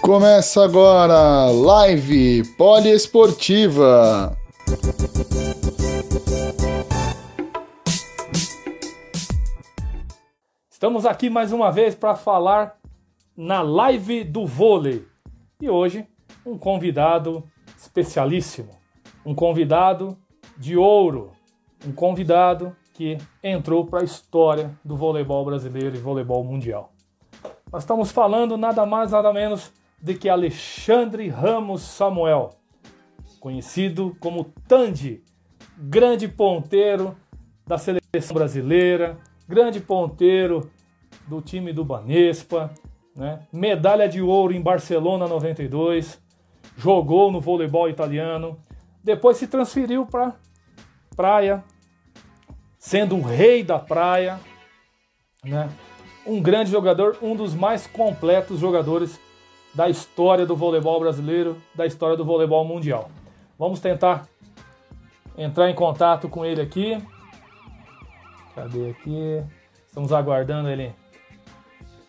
Começa agora live poliesportiva. Estamos aqui mais uma vez para falar na live do vôlei. E hoje, um convidado especialíssimo, um convidado de ouro, um convidado que entrou para a história do voleibol brasileiro e voleibol mundial. Nós estamos falando nada mais nada menos de que Alexandre Ramos Samuel, conhecido como Tandy, grande ponteiro da seleção brasileira, grande ponteiro do time do Banespa, né? medalha de ouro em Barcelona 92, jogou no voleibol italiano, depois se transferiu para praia, sendo o rei da praia, né? um grande jogador, um dos mais completos jogadores da história do voleibol brasileiro, da história do voleibol mundial. Vamos tentar entrar em contato com ele aqui. Cadê aqui? Estamos aguardando ele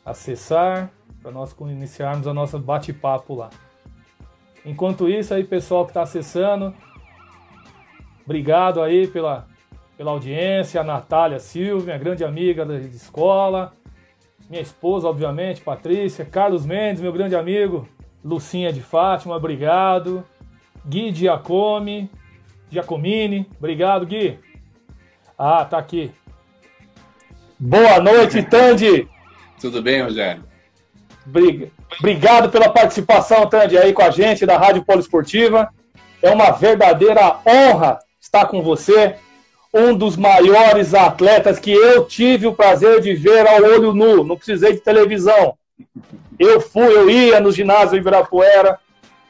acessar para nós iniciarmos a nossa bate-papo lá. Enquanto isso aí, pessoal que está acessando, obrigado aí pela, pela audiência, a Natália Silva, minha grande amiga da escola, minha esposa, obviamente, Patrícia, Carlos Mendes, meu grande amigo, Lucinha de Fátima, obrigado. Gui Giacomi, Giacomini, obrigado, Gui. Ah, tá aqui. Boa noite, Tandy. Tudo bem, Rogério? Obrigado pela participação, Tandy, aí com a gente da Rádio Poliesportiva. É uma verdadeira honra estar com você um dos maiores atletas que eu tive o prazer de ver ao olho nu, não precisei de televisão. Eu fui, eu ia no ginásio Ibirapuera,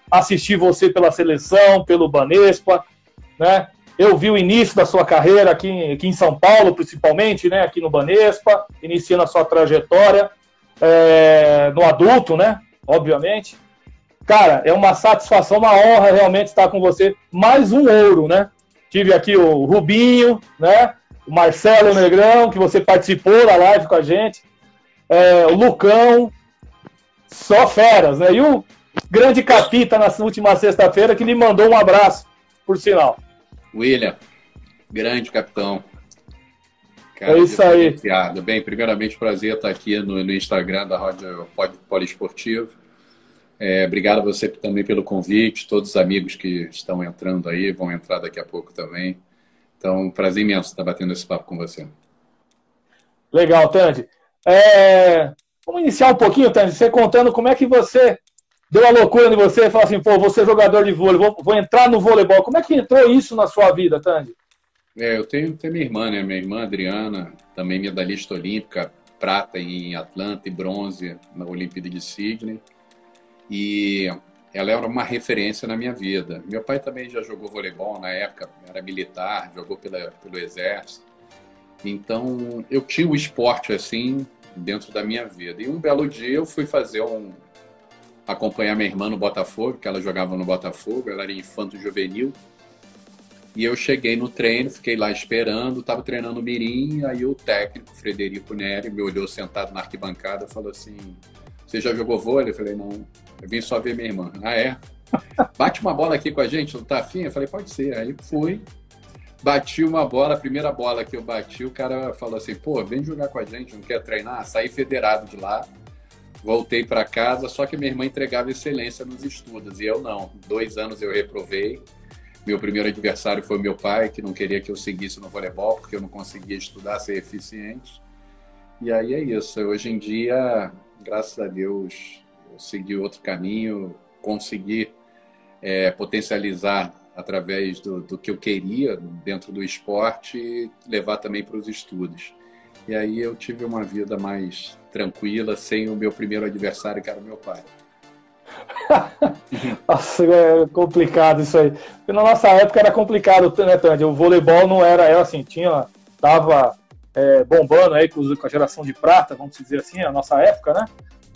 assisti você pela seleção, pelo Banespa, né? Eu vi o início da sua carreira aqui, aqui em São Paulo, principalmente, né? Aqui no Banespa, iniciando a sua trajetória é, no adulto, né? Obviamente. Cara, é uma satisfação, uma honra realmente estar com você. Mais um ouro, né? Tive aqui o Rubinho, né? O Marcelo Negrão, que você participou da live com a gente. É, o Lucão. Só feras, né? E o grande Capita na última sexta-feira que lhe mandou um abraço, por sinal. William, grande capitão. Cara, é isso aí. Bem, primeiramente, prazer estar aqui no, no Instagram da Rádio Poliesportivo. É, obrigado a você também pelo convite, todos os amigos que estão entrando aí, vão entrar daqui a pouco também. Então, prazer imenso estar batendo esse papo com você. Legal, Tandy. É... Vamos iniciar um pouquinho, Tandy, você contando como é que você deu a loucura em você e falou assim, pô, vou ser jogador de vôlei, vou, vou, entrar no voleibol. Como é que entrou isso na sua vida, Tandy? É, eu tenho, minha irmã, né? Minha irmã Adriana, também medalhista olímpica, prata em Atlanta e bronze na Olimpíada de Sydney e ela era uma referência na minha vida. Meu pai também já jogou voleibol na época, era militar, jogou pela, pelo exército. Então, eu tinha o esporte assim dentro da minha vida. E um belo dia eu fui fazer um acompanhar minha irmã no Botafogo, que ela jogava no Botafogo, ela era infanto juvenil. E eu cheguei no treino, fiquei lá esperando, estava treinando o mirim, aí o técnico, Frederico Neri, me olhou sentado na arquibancada e falou assim: "Você já jogou vôlei?" Eu falei: "Não". Eu vim só ver minha irmã. Ah, é? Bate uma bola aqui com a gente, não tá afim? Eu falei, pode ser. Aí fui, bati uma bola, a primeira bola que eu bati, o cara falou assim, pô, vem jogar com a gente, não quer treinar? Saí federado de lá, voltei para casa, só que minha irmã entregava excelência nos estudos, e eu não. Dois anos eu reprovei. Meu primeiro adversário foi meu pai, que não queria que eu seguisse no voleibol, porque eu não conseguia estudar, ser eficiente. E aí é isso. Hoje em dia, graças a Deus, seguir outro caminho, conseguir é, potencializar através do, do, que eu queria dentro do esporte e levar também para os estudos. E aí eu tive uma vida mais tranquila, sem o meu primeiro adversário, que era o meu pai. Nossa, é complicado isso aí. Porque na nossa época era complicado, né, Tandy? O voleibol não era, era assim, tinha, tava é, bombando aí com a geração de prata, vamos dizer assim, a nossa época, né?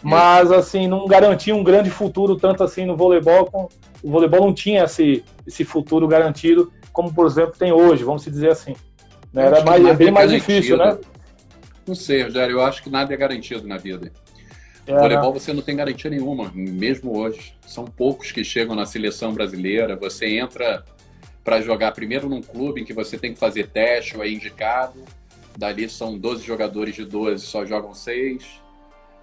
mas assim não garantia um grande futuro tanto assim no voleibol. O voleibol não tinha esse, esse futuro garantido como por exemplo tem hoje, vamos dizer assim. Né? Era mais, é bem mais difícil, né? Não sei, Rogério, eu acho que nada é garantido na vida. É, no voleibol você não tem garantia nenhuma, mesmo hoje. São poucos que chegam na seleção brasileira. Você entra para jogar primeiro num clube em que você tem que fazer teste ou é indicado. Dali são 12 jogadores de 12, só jogam 6.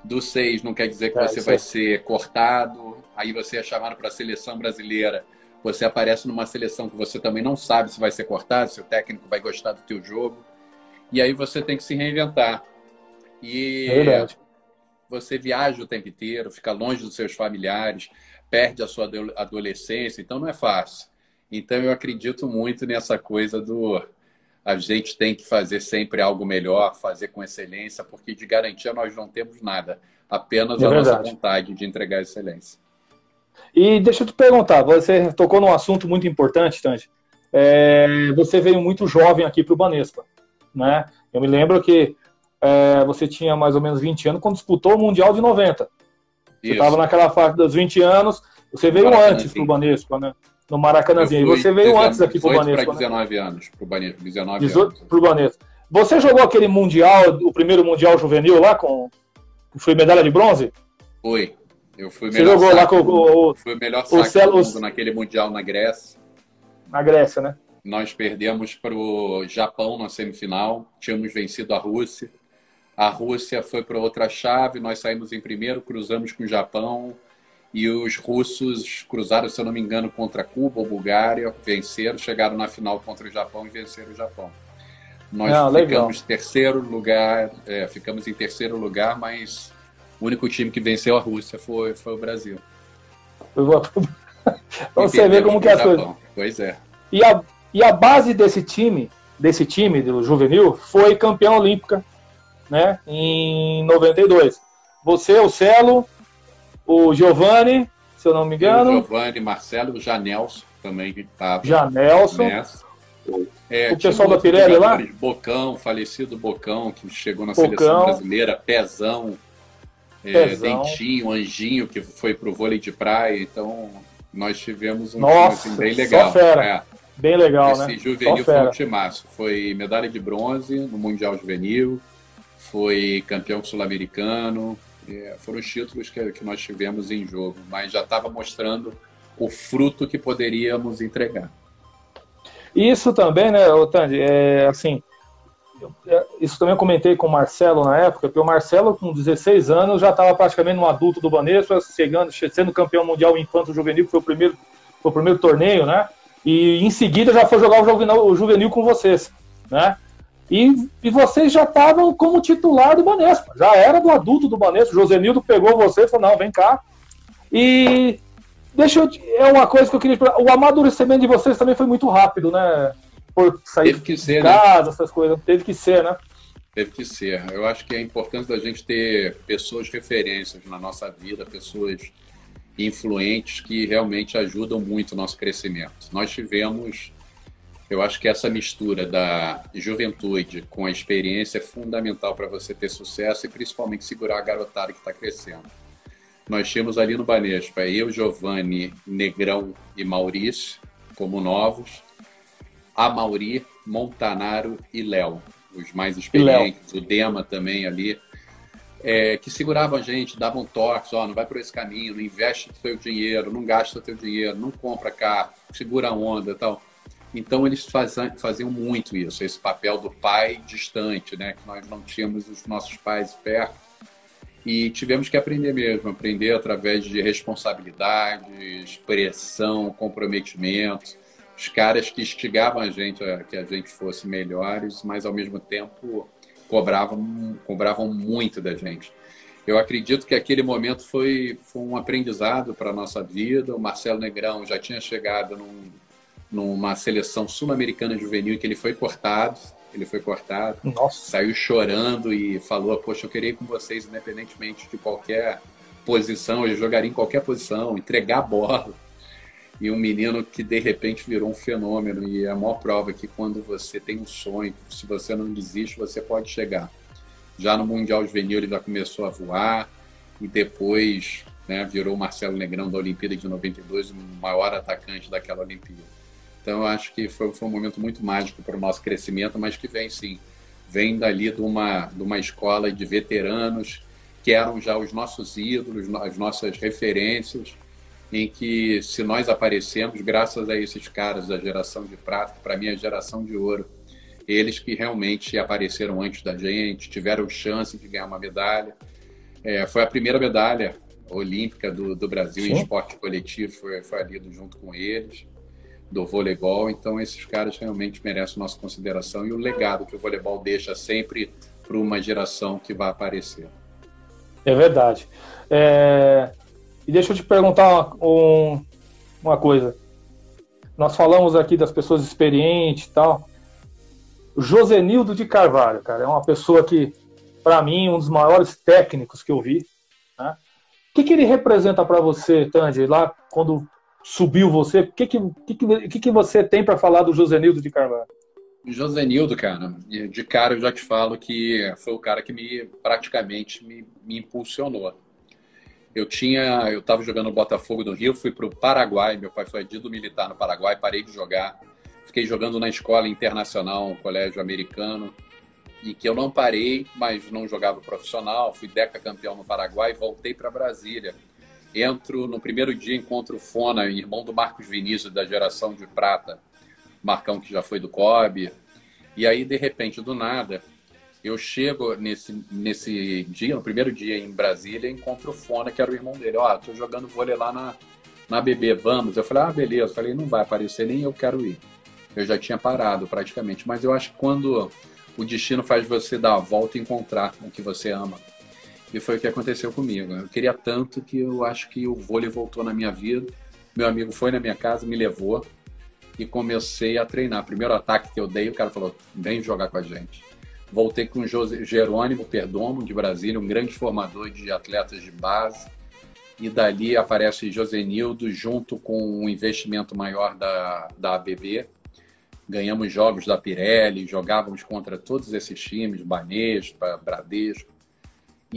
Dos 6 não quer dizer que é, você vai é. ser cortado. Aí você é chamado para a seleção brasileira. Você aparece numa seleção que você também não sabe se vai ser cortado, se o técnico vai gostar do teu jogo. E aí você tem que se reinventar. E é verdade você viaja o tempo inteiro, fica longe dos seus familiares, perde a sua adolescência, então não é fácil. Então eu acredito muito nessa coisa do a gente tem que fazer sempre algo melhor, fazer com excelência, porque de garantia nós não temos nada, apenas é a nossa vontade de entregar excelência. E deixa eu te perguntar, você tocou num assunto muito importante, Tange. É, você veio muito jovem aqui para o Banespa, né? Eu me lembro que é, você tinha mais ou menos 20 anos quando disputou o Mundial de 90. Você estava naquela fase dos 20 anos, você veio antes para o Banespa, né? No Maracanãzinho. E você veio 19, antes aqui para o Banespa. para 19 né? anos para o Banespa. 19 18 para o Banespa. Você jogou aquele Mundial, o primeiro Mundial Juvenil lá, com. Foi medalha de bronze? Foi. Eu fui Você jogou lá com o. Fui o melhor saque o Celo, do mundo naquele Mundial na Grécia. Na Grécia, né? Nós perdemos para o Japão na semifinal, tínhamos vencido a Rússia. A Rússia foi para outra chave, nós saímos em primeiro, cruzamos com o Japão e os russos cruzaram, se eu não me engano, contra Cuba ou Bulgária, venceram, chegaram na final contra o Japão e venceram o Japão. Nós não, ficamos legal. terceiro lugar, é, ficamos em terceiro lugar, mas o único time que venceu a Rússia foi, foi o Brasil. Você vê como que é a coisa. Pois é. E a, e a base desse time, desse time do juvenil, foi campeã olímpica né, em 92. Você, o Celo, o Giovanni, se eu não me engano. O Giovanni, Marcelo, o Janelson também que estava. Janelson. É, o pessoal da Pirelli lá? Bocão, falecido Bocão, que chegou na Bocão. seleção brasileira, Pezão, é, Dentinho, Anjinho, que foi pro vôlei de praia. Então, nós tivemos um Nossa, time assim, bem legal. É. Bem legal, Esse né? juvenil foi um timaço. Foi medalha de bronze no Mundial Juvenil foi campeão sul-americano. É, foram os títulos que, que nós tivemos em jogo, mas já estava mostrando o fruto que poderíamos entregar. Isso também, né, Otandi, é assim, é, isso também eu comentei com o Marcelo na época, porque o Marcelo, com 16 anos, já estava praticamente um adulto do Banespa, chegando, sendo campeão mundial infanto juvenil, que foi o primeiro, foi o primeiro torneio, né? E em seguida já foi jogar o juvenil, o juvenil com vocês, né? E, e vocês já estavam como titular do Banespa, já era do adulto do Banespa. Josenildo pegou você e falou: não, vem cá. E deixa eu. É uma coisa que eu queria. O amadurecimento de vocês também foi muito rápido, né? Por sair Teve que ser, de né? casa, né? essas coisas. Teve que ser, né? Teve que ser. Eu acho que é importante a gente ter pessoas referências na nossa vida, pessoas influentes que realmente ajudam muito o nosso crescimento. Nós tivemos eu acho que essa mistura da juventude com a experiência é fundamental para você ter sucesso e principalmente segurar a garotada que está crescendo. Nós tínhamos ali no Banespa eu, Giovanni, Negrão e Maurício como novos, a Mauri, Montanaro e Léo, os mais experientes, o Dema também ali, é, que seguravam a gente, davam toques, ó, não vai por esse caminho, não investe seu dinheiro, não gasta seu dinheiro, não compra carro, segura a onda e tal. Então eles faziam muito isso, esse papel do pai distante, né? Que nós não tínhamos os nossos pais perto e tivemos que aprender mesmo, aprender através de responsabilidades, pressão, comprometimento, os caras que instigavam a gente a que a gente fosse melhores, mas ao mesmo tempo cobravam, cobravam muito da gente. Eu acredito que aquele momento foi, foi um aprendizado para a nossa vida. O Marcelo Negrão já tinha chegado num, numa seleção sul-americana juvenil que ele foi cortado. Ele foi cortado, Nossa. saiu chorando e falou: Poxa, eu queria ir com vocês, independentemente de qualquer posição, eu jogaria em qualquer posição, entregar a bola. E um menino que de repente virou um fenômeno. E é a maior prova que quando você tem um sonho, se você não desiste, você pode chegar. Já no Mundial Juvenil ele já começou a voar, e depois né, virou o Marcelo Negrão da Olimpíada de 92, o maior atacante daquela Olimpíada. Então acho que foi, foi um momento muito mágico para o nosso crescimento, mas que vem sim, vem dali de uma, de uma escola de veteranos que eram já os nossos ídolos, as nossas referências, em que se nós aparecemos, graças a esses caras da geração de prata, que para mim é a geração de ouro, eles que realmente apareceram antes da gente, tiveram chance de ganhar uma medalha. É, foi a primeira medalha olímpica do, do Brasil Sim. em esporte coletivo, foi, foi ali junto com eles, do voleibol. Então, esses caras realmente merecem nossa consideração e o legado que o voleibol deixa sempre para uma geração que vai aparecer. É verdade. É... E deixa eu te perguntar um, uma coisa. Nós falamos aqui das pessoas experientes e tal. Josenildo de Carvalho, cara, é uma pessoa que, para mim, um dos maiores técnicos que eu vi. Né? O que, que ele representa para você, Tandy, lá quando subiu você? O que, que, que, que, que você tem para falar do Josenildo de Carvalho? Josenildo, cara, de cara eu já te falo que foi o cara que me praticamente me, me impulsionou. Eu tinha, eu estava jogando no Botafogo do Rio, fui para o Paraguai, meu pai foi adido militar no Paraguai, parei de jogar, fiquei jogando na escola internacional, um colégio americano, e que eu não parei, mas não jogava profissional, fui deca campeão no Paraguai, voltei para Brasília. Entro no primeiro dia, encontro o Fona, irmão do Marcos Vinícius, da geração de prata, Marcão que já foi do COB. E aí, de repente, do nada, eu chego nesse, nesse dia, no primeiro dia em Brasília, encontro o Fona, que era o irmão dele. Ó, oh, tô jogando vôlei lá na, na BB, vamos? Eu falei, ah, beleza. Eu falei, não vai aparecer, nem eu quero ir. Eu já tinha parado praticamente. Mas eu acho que quando o destino faz você dar a volta e encontrar o que você ama. E foi o que aconteceu comigo. Eu queria tanto que eu acho que o vôlei voltou na minha vida. Meu amigo foi na minha casa, me levou e comecei a treinar. Primeiro ataque que eu dei, o cara falou: vem jogar com a gente. Voltei com o José, Jerônimo Perdomo, de Brasília, um grande formador de atletas de base. E dali aparece Josenildo, junto com um investimento maior da, da ABB. Ganhamos jogos da Pirelli, jogávamos contra todos esses times, Banespa, Bradesco.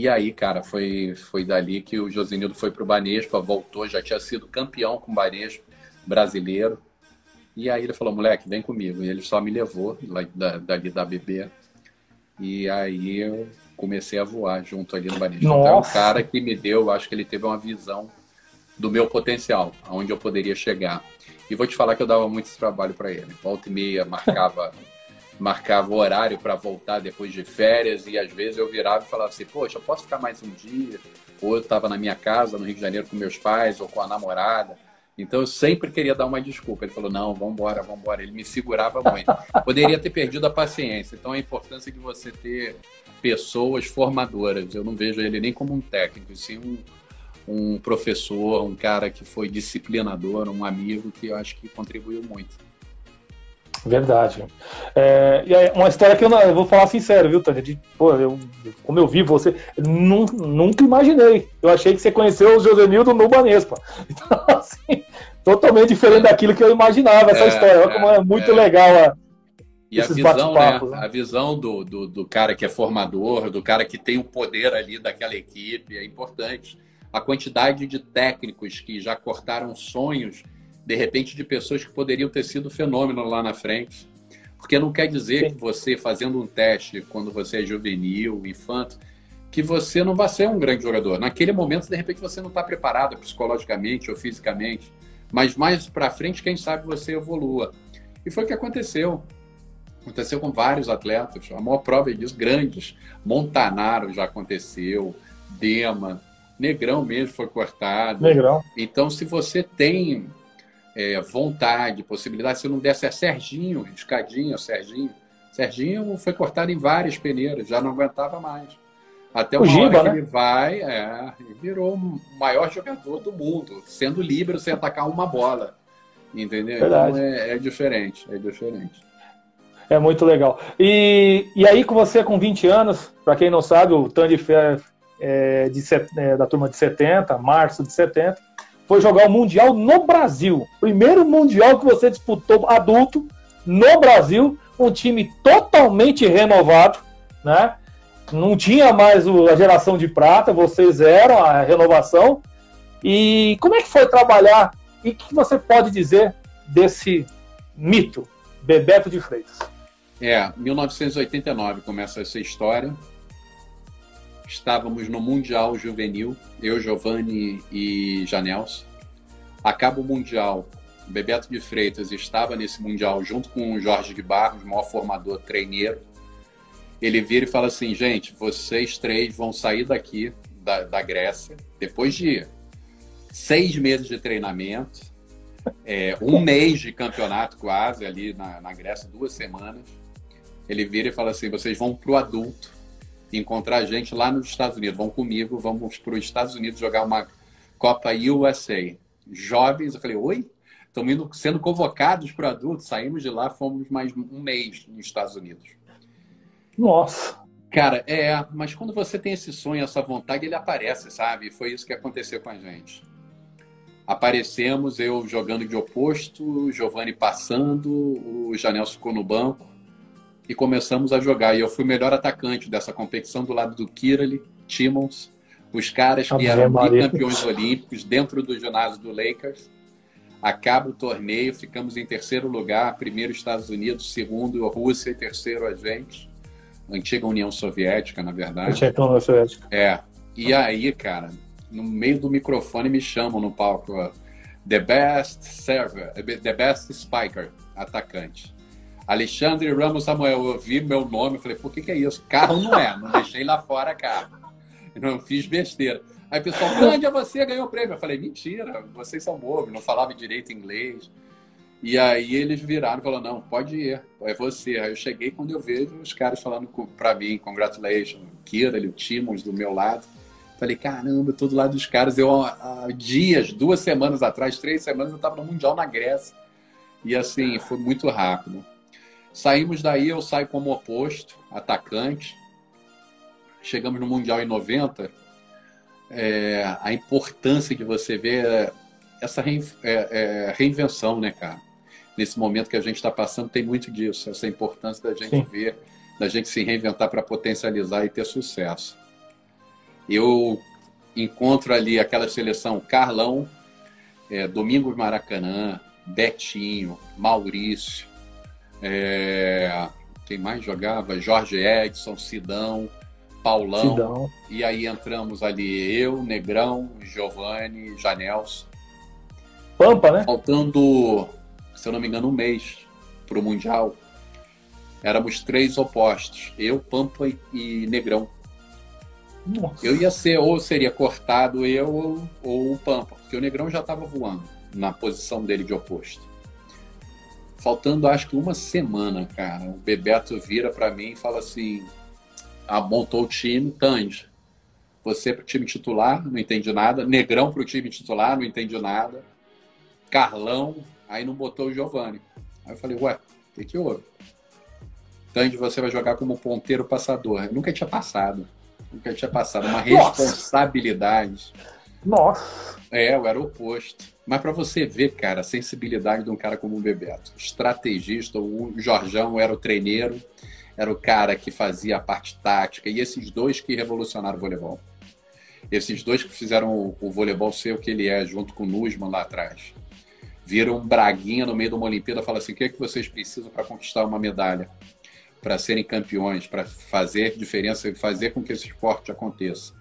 E aí, cara, foi, foi dali que o Josenildo foi para o Banespa, voltou, já tinha sido campeão com o Banespa brasileiro e aí ele falou, moleque, vem comigo. E ele só me levou da, dali da BB. E aí eu comecei a voar junto ali no Banismo. Então é um cara que me deu, acho que ele teve uma visão do meu potencial, aonde eu poderia chegar. E vou te falar que eu dava muito trabalho para ele. Volta e meia, marcava, marcava o horário para voltar depois de férias e às vezes eu virava e falava assim, poxa, eu posso ficar mais um dia? Ou eu estava na minha casa, no Rio de Janeiro, com meus pais ou com a namorada então eu sempre queria dar uma desculpa. Ele falou: não, vamos embora, vamos embora. Ele me segurava muito. Poderia ter perdido a paciência. Então a importância de você ter pessoas formadoras. Eu não vejo ele nem como um técnico, sim um, um professor, um cara que foi disciplinador, um amigo que eu acho que contribuiu muito. Verdade. É, e aí, uma história que eu, não, eu vou falar sincero, viu, Tânia? De, pô, eu, como eu vi você, nunca imaginei. Eu achei que você conheceu o Josenildo no Banespa. Então, assim, totalmente diferente daquilo que eu imaginava, essa é, história. Olha como é, é muito é. legal a, e a visão, né? né? A visão do, do, do, cara que é formador, do cara que tem o poder ali daquela equipe, é importante. A quantidade de técnicos que já cortaram sonhos de repente, de pessoas que poderiam ter sido fenômeno lá na frente. Porque não quer dizer que você, fazendo um teste quando você é juvenil, infanto, que você não vai ser um grande jogador. Naquele momento, de repente, você não está preparado psicologicamente ou fisicamente. Mas mais para frente, quem sabe você evolua. E foi o que aconteceu. Aconteceu com vários atletas. A maior prova disso, grandes. Montanaro já aconteceu. Dema. Negrão mesmo foi cortado. Negrão. Então, se você tem é, vontade, possibilidade. Se não desse é Serginho, escadinho, Serginho. Serginho foi cortado em várias peneiras, já não aguentava mais. Até o Giba, né? ele vai, é, virou o maior jogador do mundo, sendo livre sem atacar uma bola. Entendeu? Verdade. Então é, é, diferente, é diferente. É muito legal. E, e aí, com você com 20 anos, para quem não sabe, o Tandy Fé é, de, é, da turma de 70, março de 70, foi jogar o Mundial no Brasil. Primeiro Mundial que você disputou adulto no Brasil, um time totalmente renovado, né? não tinha mais a geração de prata, vocês eram a renovação. E como é que foi trabalhar? E o que você pode dizer desse mito, Bebeto de Freitas? É, 1989 começa essa história. Estávamos no Mundial Juvenil, eu, Giovanni e Janels. Acaba o Mundial, Bebeto de Freitas estava nesse Mundial junto com o Jorge de Barros, maior formador treineiro. Ele vira e fala assim: gente, vocês três vão sair daqui, da, da Grécia, depois de seis meses de treinamento, é, um mês de campeonato quase ali na, na Grécia, duas semanas. Ele vira e fala assim: vocês vão para o adulto encontrar a gente lá nos Estados Unidos. Vão comigo, vamos para os Estados Unidos jogar uma Copa USA. Jovens, eu falei, oi? Estamos indo, sendo convocados para adultos. Saímos de lá, fomos mais um mês nos Estados Unidos. Nossa! Cara, é, mas quando você tem esse sonho, essa vontade, ele aparece, sabe? Foi isso que aconteceu com a gente. Aparecemos, eu jogando de oposto, Giovanni passando, o Janel ficou no banco e começamos a jogar. E eu fui o melhor atacante dessa competição do lado do Kirali, Timmons, os caras que eram campeões olímpicos dentro do ginásio do Lakers. Acaba o torneio, ficamos em terceiro lugar, primeiro Estados Unidos, segundo Rússia e terceiro a gente. Antiga União Soviética, na verdade. Antiga União Soviética. É. E aí, cara, no meio do microfone me chamam no palco. The best server, the best spiker, atacante. Alexandre Ramos Samuel, eu vi meu nome, falei, por que, que é isso? Carro não é, não deixei lá fora carro. Não fiz besteira. Aí o pessoal, grande é você, ganhou o prêmio. Eu falei, mentira, vocês são bobos, não falava direito inglês. E aí eles viraram e falaram, não, pode ir, é você. Aí eu cheguei quando eu vejo os caras falando para mim, congratulations, Kira, o Timons do meu lado. Falei, caramba, todo lado dos caras. Eu, há dias, duas semanas atrás, três semanas, eu estava no Mundial na Grécia. E assim, foi muito rápido. Saímos daí, eu saio como oposto, atacante. Chegamos no Mundial em 90. É, a importância de você ver essa é, é, reinvenção, né, cara? Nesse momento que a gente está passando, tem muito disso, essa importância da gente Sim. ver, da gente se reinventar para potencializar e ter sucesso. Eu encontro ali aquela seleção Carlão, é, Domingos Maracanã, Betinho, Maurício, é, quem mais jogava? Jorge Edson, Sidão, Paulão. Sidão. E aí entramos ali eu, Negrão, Giovanni, Janelson. Pampa, né? Faltando, se eu não me engano, um mês para o Mundial. Éramos três opostos. Eu, Pampa e Negrão. Nossa. Eu ia ser, ou seria cortado eu ou, ou o Pampa, porque o Negrão já estava voando na posição dele de oposto. Faltando acho que uma semana, cara, o Bebeto vira para mim e fala assim: ah, montou o time, Tange. Você para o time titular, não entendi nada. Negrão para o time titular, não entendi nada. Carlão, aí não botou o Giovanni. Aí eu falei, ué, o que, que houve? Tange, você vai jogar como ponteiro passador. Eu nunca tinha passado. Nunca tinha passado. Uma responsabilidade. Nossa! É, eu era o oposto. Mas para você ver, cara, a sensibilidade de um cara como o Bebeto. Estrategista, o Jorjão era o treineiro, era o cara que fazia a parte tática. E esses dois que revolucionaram o voleibol. Esses dois que fizeram o, voleibol ser o que ele é, junto com o Nusman lá atrás. Viram um Braguinha no meio de uma Olimpíada e falaram assim: o que, é que vocês precisam para conquistar uma medalha? Para serem campeões, para fazer diferença e fazer com que esse esporte aconteça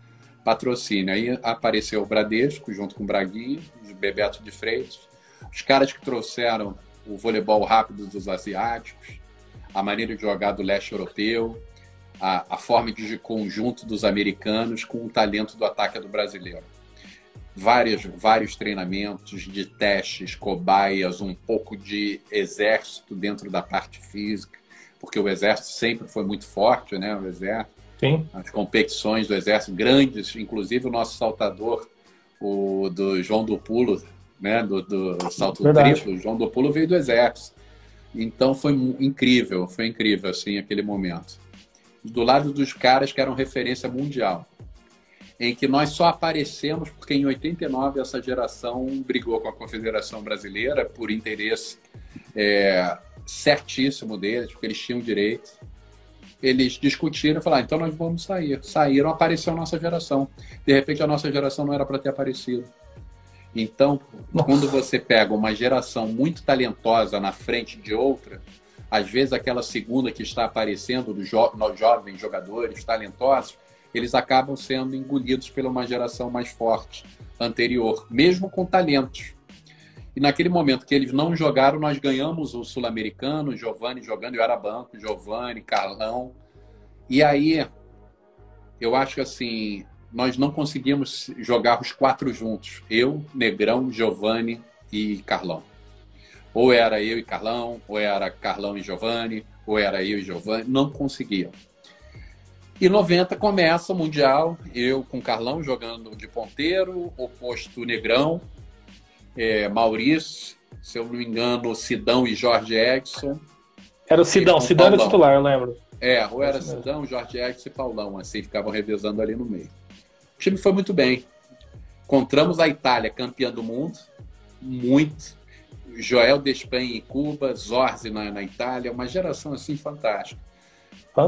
patrocínio. Aí apareceu o Bradesco, junto com o Braguinha, o Bebeto de Freitas, os caras que trouxeram o voleibol rápido dos asiáticos, a maneira de jogar do leste europeu, a, a forma de conjunto dos americanos com o talento do ataque do brasileiro. Várias, vários treinamentos de testes, cobaias, um pouco de exército dentro da parte física, porque o exército sempre foi muito forte, né? O exército Sim. as competições do Exército grandes, inclusive o nosso saltador, o do João do Pulo, né, do, do salto Verdade. triplo, o João do Pulo veio do Exército. Então foi incrível, foi incrível assim aquele momento. Do lado dos caras que eram referência mundial, em que nós só aparecemos porque em 89 essa geração brigou com a Confederação Brasileira por interesse é, certíssimo deles, porque eles tinham direito eles discutiram e falaram, então nós vamos sair. Saíram, apareceu a nossa geração. De repente a nossa geração não era para ter aparecido. Então, nossa. quando você pega uma geração muito talentosa na frente de outra, às vezes aquela segunda que está aparecendo dos jo jovens jogadores talentosos, eles acabam sendo engolidos pela uma geração mais forte anterior, mesmo com talentos. E naquele momento que eles não jogaram, nós ganhamos o Sul-Americano, Giovanni jogando, eu era banco, Giovanni, Carlão. E aí, eu acho que assim, nós não conseguimos jogar os quatro juntos. Eu, Negrão, Giovanni e Carlão. Ou era eu e Carlão, ou era Carlão e Giovanni, ou era eu e Giovanni. Não conseguiam. E 90 começa o Mundial, eu com Carlão jogando de ponteiro, oposto Negrão, é, Maurício, se eu não me engano, Sidão e Jorge Edson. Era o Sidão, Sidão era titular, eu lembro. É, ou era Sidão, Jorge Edson e Paulão, assim, ficavam revezando ali no meio. O time foi muito bem. Encontramos a Itália campeã do mundo, muito. Joel Despen em Cuba, Zorzi na, na Itália, uma geração assim fantástica.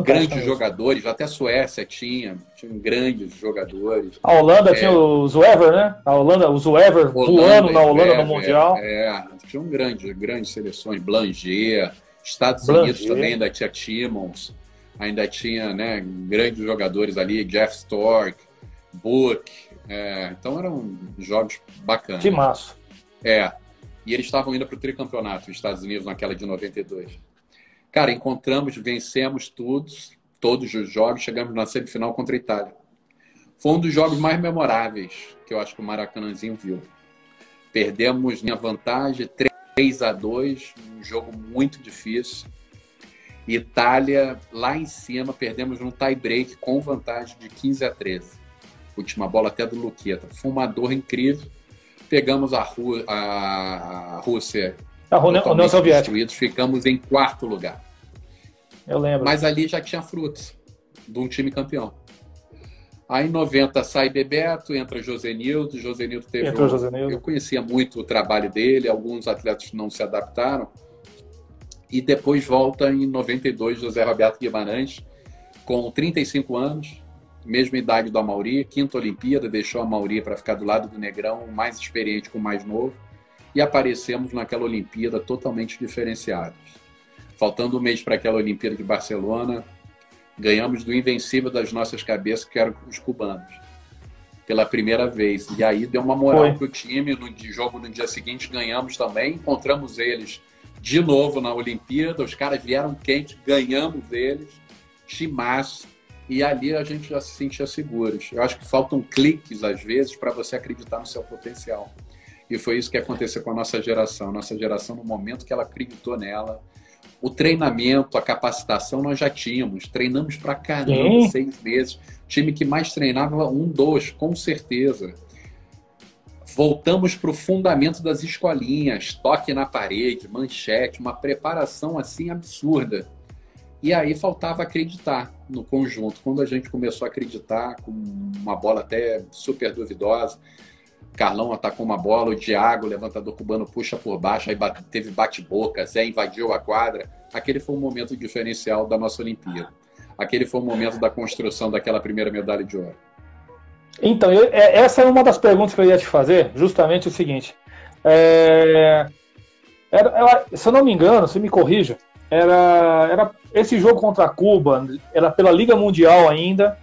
Grandes jogadores, até a Suécia tinha, tinha grandes jogadores. A Holanda é, tinha o Zuever, né? A Holanda, o Zuever voando na Holanda no Mundial. É, é tinham grandes, grandes seleções, Blanger, Estados Blanger. Unidos também ainda tinha Timmons, ainda tinha né, grandes jogadores ali, Jeff Stork, Book. É, então eram jogos bacanas. Que massa. É. E eles estavam indo para o tricampeonato, os Estados Unidos, naquela de 92. Cara, encontramos, vencemos todos, todos os jogos, chegamos na semifinal contra a Itália. Foi um dos jogos mais memoráveis que eu acho que o Maracanãzinho viu. Perdemos minha vantagem 3 a 2, um jogo muito difícil. Itália lá em cima, perdemos num tie break com vantagem de 15 a 13. Última bola até do Luqueta. Foi uma dor incrível. Pegamos a, Rú a Rússia a União Soviética. Ficamos em quarto lugar. Eu lembro. Mas ali já tinha frutos de um time campeão. Aí em 90 sai Bebeto, entra Josenildo. Josenildo teve. Entrou um... Josenildo. Eu conhecia muito o trabalho dele, alguns atletas não se adaptaram. E depois volta em 92 José Roberto Guimarães, com 35 anos, mesma idade do Amauri, quinta Olimpíada, deixou a Amauri para ficar do lado do Negrão, mais experiente com o mais novo e aparecemos naquela Olimpíada totalmente diferenciados. Faltando um mês para aquela Olimpíada de Barcelona, ganhamos do invencível das nossas cabeças, que eram os cubanos, pela primeira vez. E aí deu uma moral para o time. No jogo no dia seguinte ganhamos também, encontramos eles de novo na Olimpíada. Os caras vieram quente, ganhamos eles, timaço. E ali a gente já se sentia seguros. Eu acho que faltam cliques, às vezes, para você acreditar no seu potencial. E foi isso que aconteceu com a nossa geração. Nossa geração, no momento que ela acreditou nela, o treinamento, a capacitação nós já tínhamos. Treinamos pra caramba, Sim. seis meses. Time que mais treinava, um, dois, com certeza. Voltamos para o fundamento das escolinhas, toque na parede, manchete, uma preparação assim absurda. E aí faltava acreditar no conjunto. Quando a gente começou a acreditar, com uma bola até super duvidosa, Carlão atacou uma bola, o Thiago, levantador cubano, puxa por baixo, aí bate, teve bate-boca, Zé invadiu a quadra. Aquele foi um momento diferencial da nossa Olimpíada. Aquele foi o momento da construção daquela primeira medalha de ouro. Então, eu, é, essa é uma das perguntas que eu ia te fazer, justamente o seguinte. É, era, era, se eu não me engano, se me corrija, era, era esse jogo contra Cuba, era pela Liga Mundial ainda,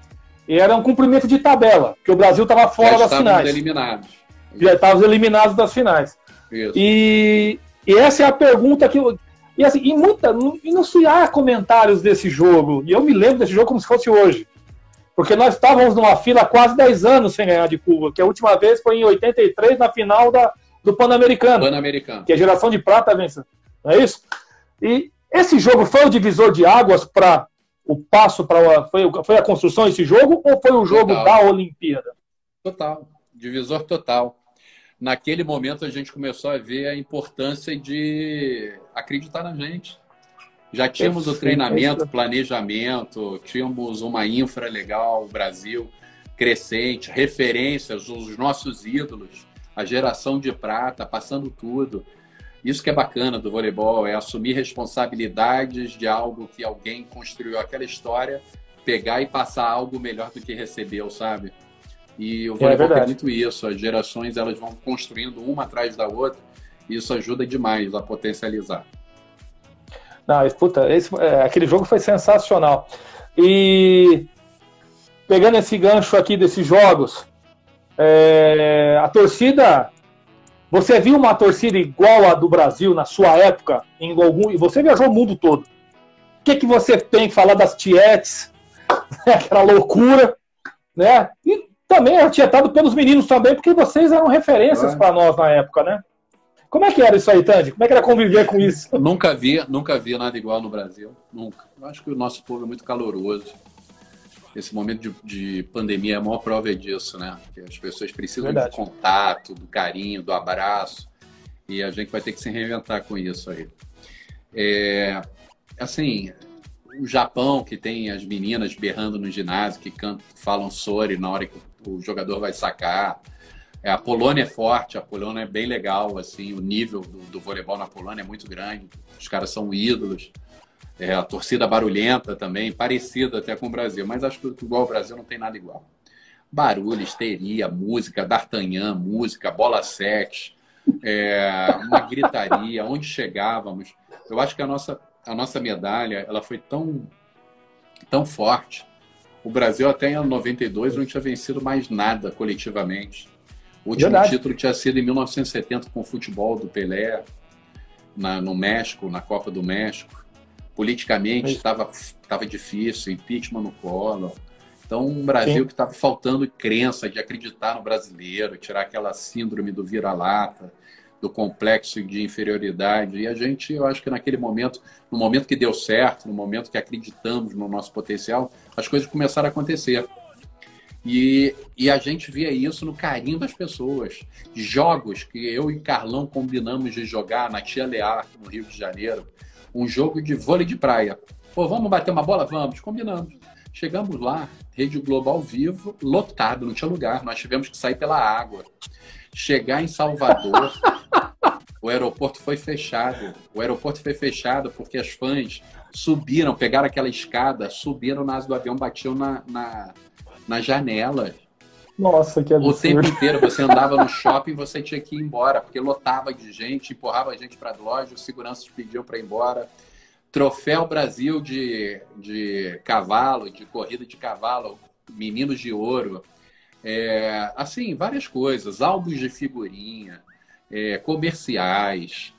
era um cumprimento de tabela, que o Brasil estava fora Já das finais. eliminados já estavam eliminados das finais. Isso. E, e essa é a pergunta que eu, e assim, e muita, e não se há comentários desse jogo. E eu me lembro desse jogo como se fosse hoje. Porque nós estávamos numa fila há quase 10 anos sem ganhar de Cuba, que a última vez foi em 83 na final da, do Pan-Americano. Pan-Americano. Que a geração de prata vence. Não é isso? E esse jogo foi o divisor de águas para o passo para foi, foi a construção desse jogo ou foi o jogo total. da Olimpíada? Total, divisor total naquele momento a gente começou a ver a importância de acreditar na gente. Já tínhamos o treinamento, planejamento, tínhamos uma infra legal, o Brasil crescente, referências, os nossos ídolos, a geração de prata, passando tudo. Isso que é bacana do voleibol, é assumir responsabilidades de algo que alguém construiu aquela história, pegar e passar algo melhor do que recebeu, sabe? E o é voleibol é, é muito isso, as gerações elas vão construindo uma atrás da outra, e isso ajuda demais a potencializar. Não, puta, esse, é, aquele jogo foi sensacional. E pegando esse gancho aqui desses jogos, é, a torcida. Você viu uma torcida igual a do Brasil na sua época? Em algum, e você viajou o mundo todo. O que, que você tem que falar das tietes? Aquela loucura, né? E também atietado pelos meninos também, porque vocês eram referências para nós na época, né? Como é que era isso aí, Tandy? Como é que era conviver com isso? Nunca vi, nunca vi nada igual no Brasil. Nunca. Eu acho que o nosso povo é muito caloroso. Esse momento de, de pandemia é a maior prova disso, né? Que as pessoas precisam Verdade. do contato, do carinho, do abraço. E a gente vai ter que se reinventar com isso aí. É, assim, o Japão, que tem as meninas berrando no ginásio, que cantam, falam sori na hora que o jogador vai sacar. É, a Polônia é forte, a Polônia é bem legal, assim, o nível do, do voleibol na Polônia é muito grande, os caras são ídolos. É, a torcida barulhenta também, parecida até com o Brasil, mas acho que igual ao Brasil não tem nada igual. Barulho, histeria, música, D'Artagnan, música, bola sete, é, uma gritaria, onde chegávamos. Eu acho que a nossa, a nossa medalha ela foi tão, tão forte. O Brasil até em 92 não tinha vencido mais nada coletivamente. O último Verdade. título tinha sido em 1970 com o futebol do Pelé, na, no México, na Copa do México. Politicamente estava estava difícil, impeachment no colo. Então, um Brasil Sim. que estava faltando crença de acreditar no brasileiro, tirar aquela síndrome do vira-lata, do complexo de inferioridade. E a gente, eu acho que naquele momento, no momento que deu certo, no momento que acreditamos no nosso potencial, as coisas começaram a acontecer. E, e a gente via isso no carinho das pessoas. Jogos que eu e Carlão combinamos de jogar na Tia Lear, no Rio de Janeiro. Um jogo de vôlei de praia. Pô, vamos bater uma bola? Vamos, combinamos. Chegamos lá, Rede Globo ao vivo, lotado, não tinha lugar. Nós tivemos que sair pela água. Chegar em Salvador, o aeroporto foi fechado. O aeroporto foi fechado porque as fãs subiram, pegaram aquela escada, subiram na asa do avião, batiam na, na na janela. Nossa, que absurdo. O tempo inteiro você andava no shopping, você tinha que ir embora, porque lotava de gente, empurrava a gente para a loja, os seguranças pediam para ir embora. Troféu Brasil de, de cavalo, de corrida de cavalo, meninos de ouro. É, assim, várias coisas, álbuns de figurinha, é, comerciais,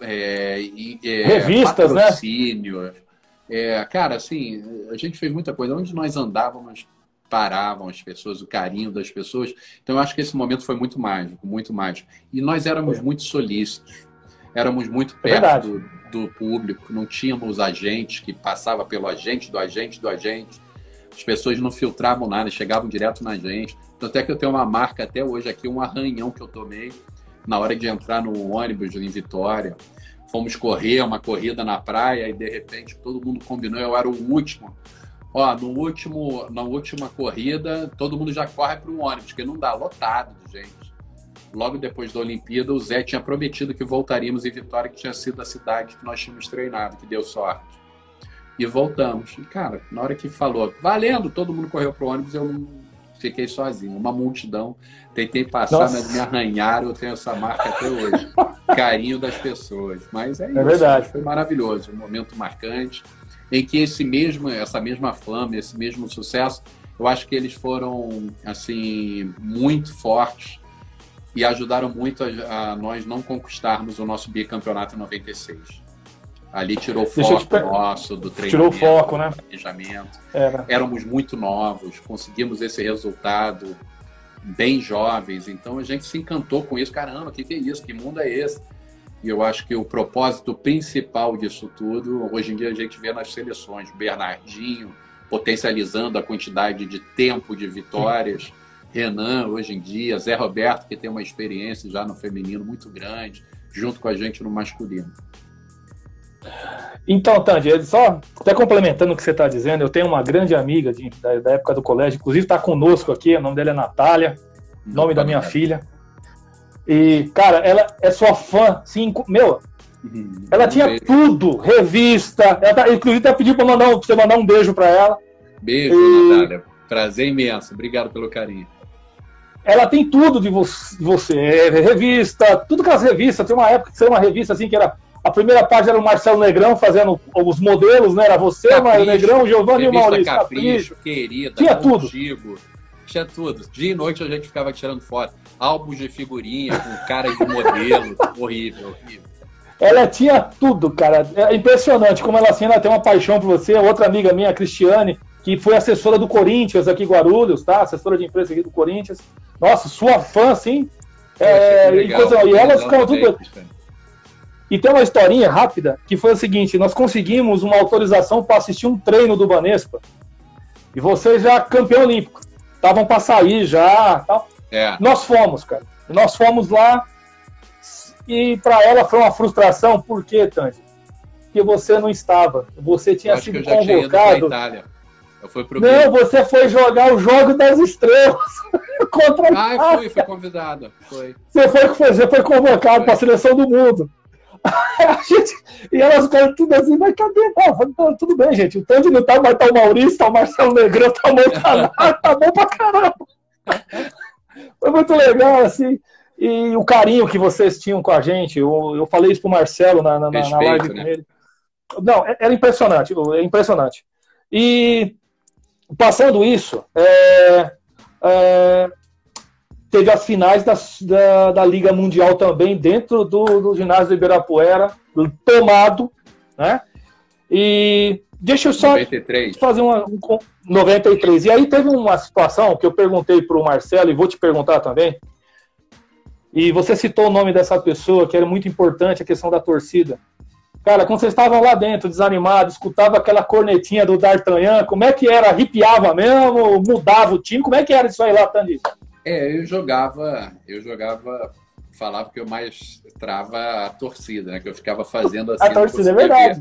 é, é revistas, né? patrocínio. né? Cara, assim, a gente fez muita coisa. Onde nós andávamos, paravam as pessoas, o carinho das pessoas. Então, eu acho que esse momento foi muito mágico, muito mágico. E nós éramos é. muito solícitos, éramos muito é perto é do, do, público, não tínhamos agentes que passava pelo agente, do agente, do agente. As pessoas não filtravam nada, chegavam direto na gente. Tanto é que eu tenho uma marca até hoje aqui, um arranhão que eu tomei na hora de entrar no ônibus em Vitória. Fomos correr uma corrida na praia e de repente todo mundo combinou, eu era o último Ó, no último, na última corrida, todo mundo já corre para um ônibus, porque não dá, lotado de gente. Logo depois da Olimpíada, o Zé tinha prometido que voltaríamos em Vitória, que tinha sido a cidade que nós tínhamos treinado, que deu sorte. E voltamos. E, cara, na hora que falou, valendo, todo mundo correu pro ônibus, eu não fiquei sozinho. Uma multidão. Tentei passar, Nossa. mas me arranharam. Eu tenho essa marca até hoje. Carinho das pessoas. Mas é, é isso. Verdade. Foi maravilhoso. Um momento marcante em que esse mesmo, essa mesma flama, esse mesmo sucesso, eu acho que eles foram assim muito fortes e ajudaram muito a, a nós não conquistarmos o nosso bicampeonato em 96. Ali tirou o foco nosso do treinamento, tirou foco, né? planejamento. Era. Éramos muito novos, conseguimos esse resultado bem jovens, então a gente se encantou com isso. Caramba, o que, que é isso? Que mundo é esse? E eu acho que o propósito principal disso tudo, hoje em dia a gente vê nas seleções, Bernardinho potencializando a quantidade de tempo de vitórias, Renan hoje em dia, Zé Roberto que tem uma experiência já no feminino muito grande, junto com a gente no masculino. Então, Tandy, só até complementando o que você está dizendo, eu tenho uma grande amiga de, da, da, época do colégio, inclusive está conosco aqui, o nome dela é Natália, nome da minha filha. E, cara, ela é sua fã, cinco. Meu, uhum. ela tinha beijo. tudo, revista. Ela tá, inclusive, até pediu pra, mandar, pra você mandar um beijo pra ela. Beijo, e... Natália. Prazer imenso. Obrigado pelo carinho. Ela tem tudo de você. É, revista, tudo que as revistas. Tem uma época que saiu uma revista assim que era. A primeira página era o Marcelo Negrão fazendo os modelos, né? Era você, o Negrão, Giovanni e Maurício. Capricho, Capricho. querida, tinha tudo. Contigo. Tinha tudo. Dia e noite a gente ficava tirando foto. Álbuns de figurinha com cara de modelo. horrível, horrível. Ela tinha tudo, cara. É impressionante como ela assim, ela tem uma paixão por você. Outra amiga minha, a Cristiane, que foi assessora do Corinthians aqui em Guarulhos, tá? Assessora de imprensa aqui do Corinthians. Nossa, sua fã, assim. É, legal, e elas ficam tudo. E tem uma historinha rápida que foi o seguinte: nós conseguimos uma autorização para assistir um treino do Banespa. E você já campeão olímpico estavam para sair já. Tal. É. Nós fomos, cara. Nós fomos lá e para ela foi uma frustração. Por quê, Tandy? Porque você não estava. Você tinha sido que convocado. Itália. Eu fui pro não, você foi jogar o jogo das estrelas contra a Ah, fui, fui convidado. Foi. Você foi, você foi convocado para a seleção do mundo. gente, e elas ficaram tudo assim, mas cadê? Ah, tudo bem, gente. O Tandy não tá, mas tá o Maurício, tá o Marcelo Negrão, tá o Montanaro, tá bom pra caramba. Foi muito legal, assim. E o carinho que vocês tinham com a gente, eu, eu falei isso pro Marcelo na, na, Respeito, na live né? com ele. Não, é, era impressionante, é impressionante. E passando isso, é, é, teve as finais da, da, da, Liga Mundial também dentro do, do ginásio do Ibirapuera, tomado, né? E deixa eu só 93. fazer uma. Um, 93. E aí teve uma situação que eu perguntei para o Marcelo, e vou te perguntar também. E você citou o nome dessa pessoa, que era muito importante, a questão da torcida. Cara, quando vocês estavam lá dentro, desanimados, escutava aquela cornetinha do D'Artagnan, como é que era? Arrepiava mesmo? Mudava o time? Como é que era isso aí lá, Tandy? É, eu jogava, eu jogava, falava que eu mais trava a torcida, né? Que eu ficava fazendo assim. a torcida é verdade.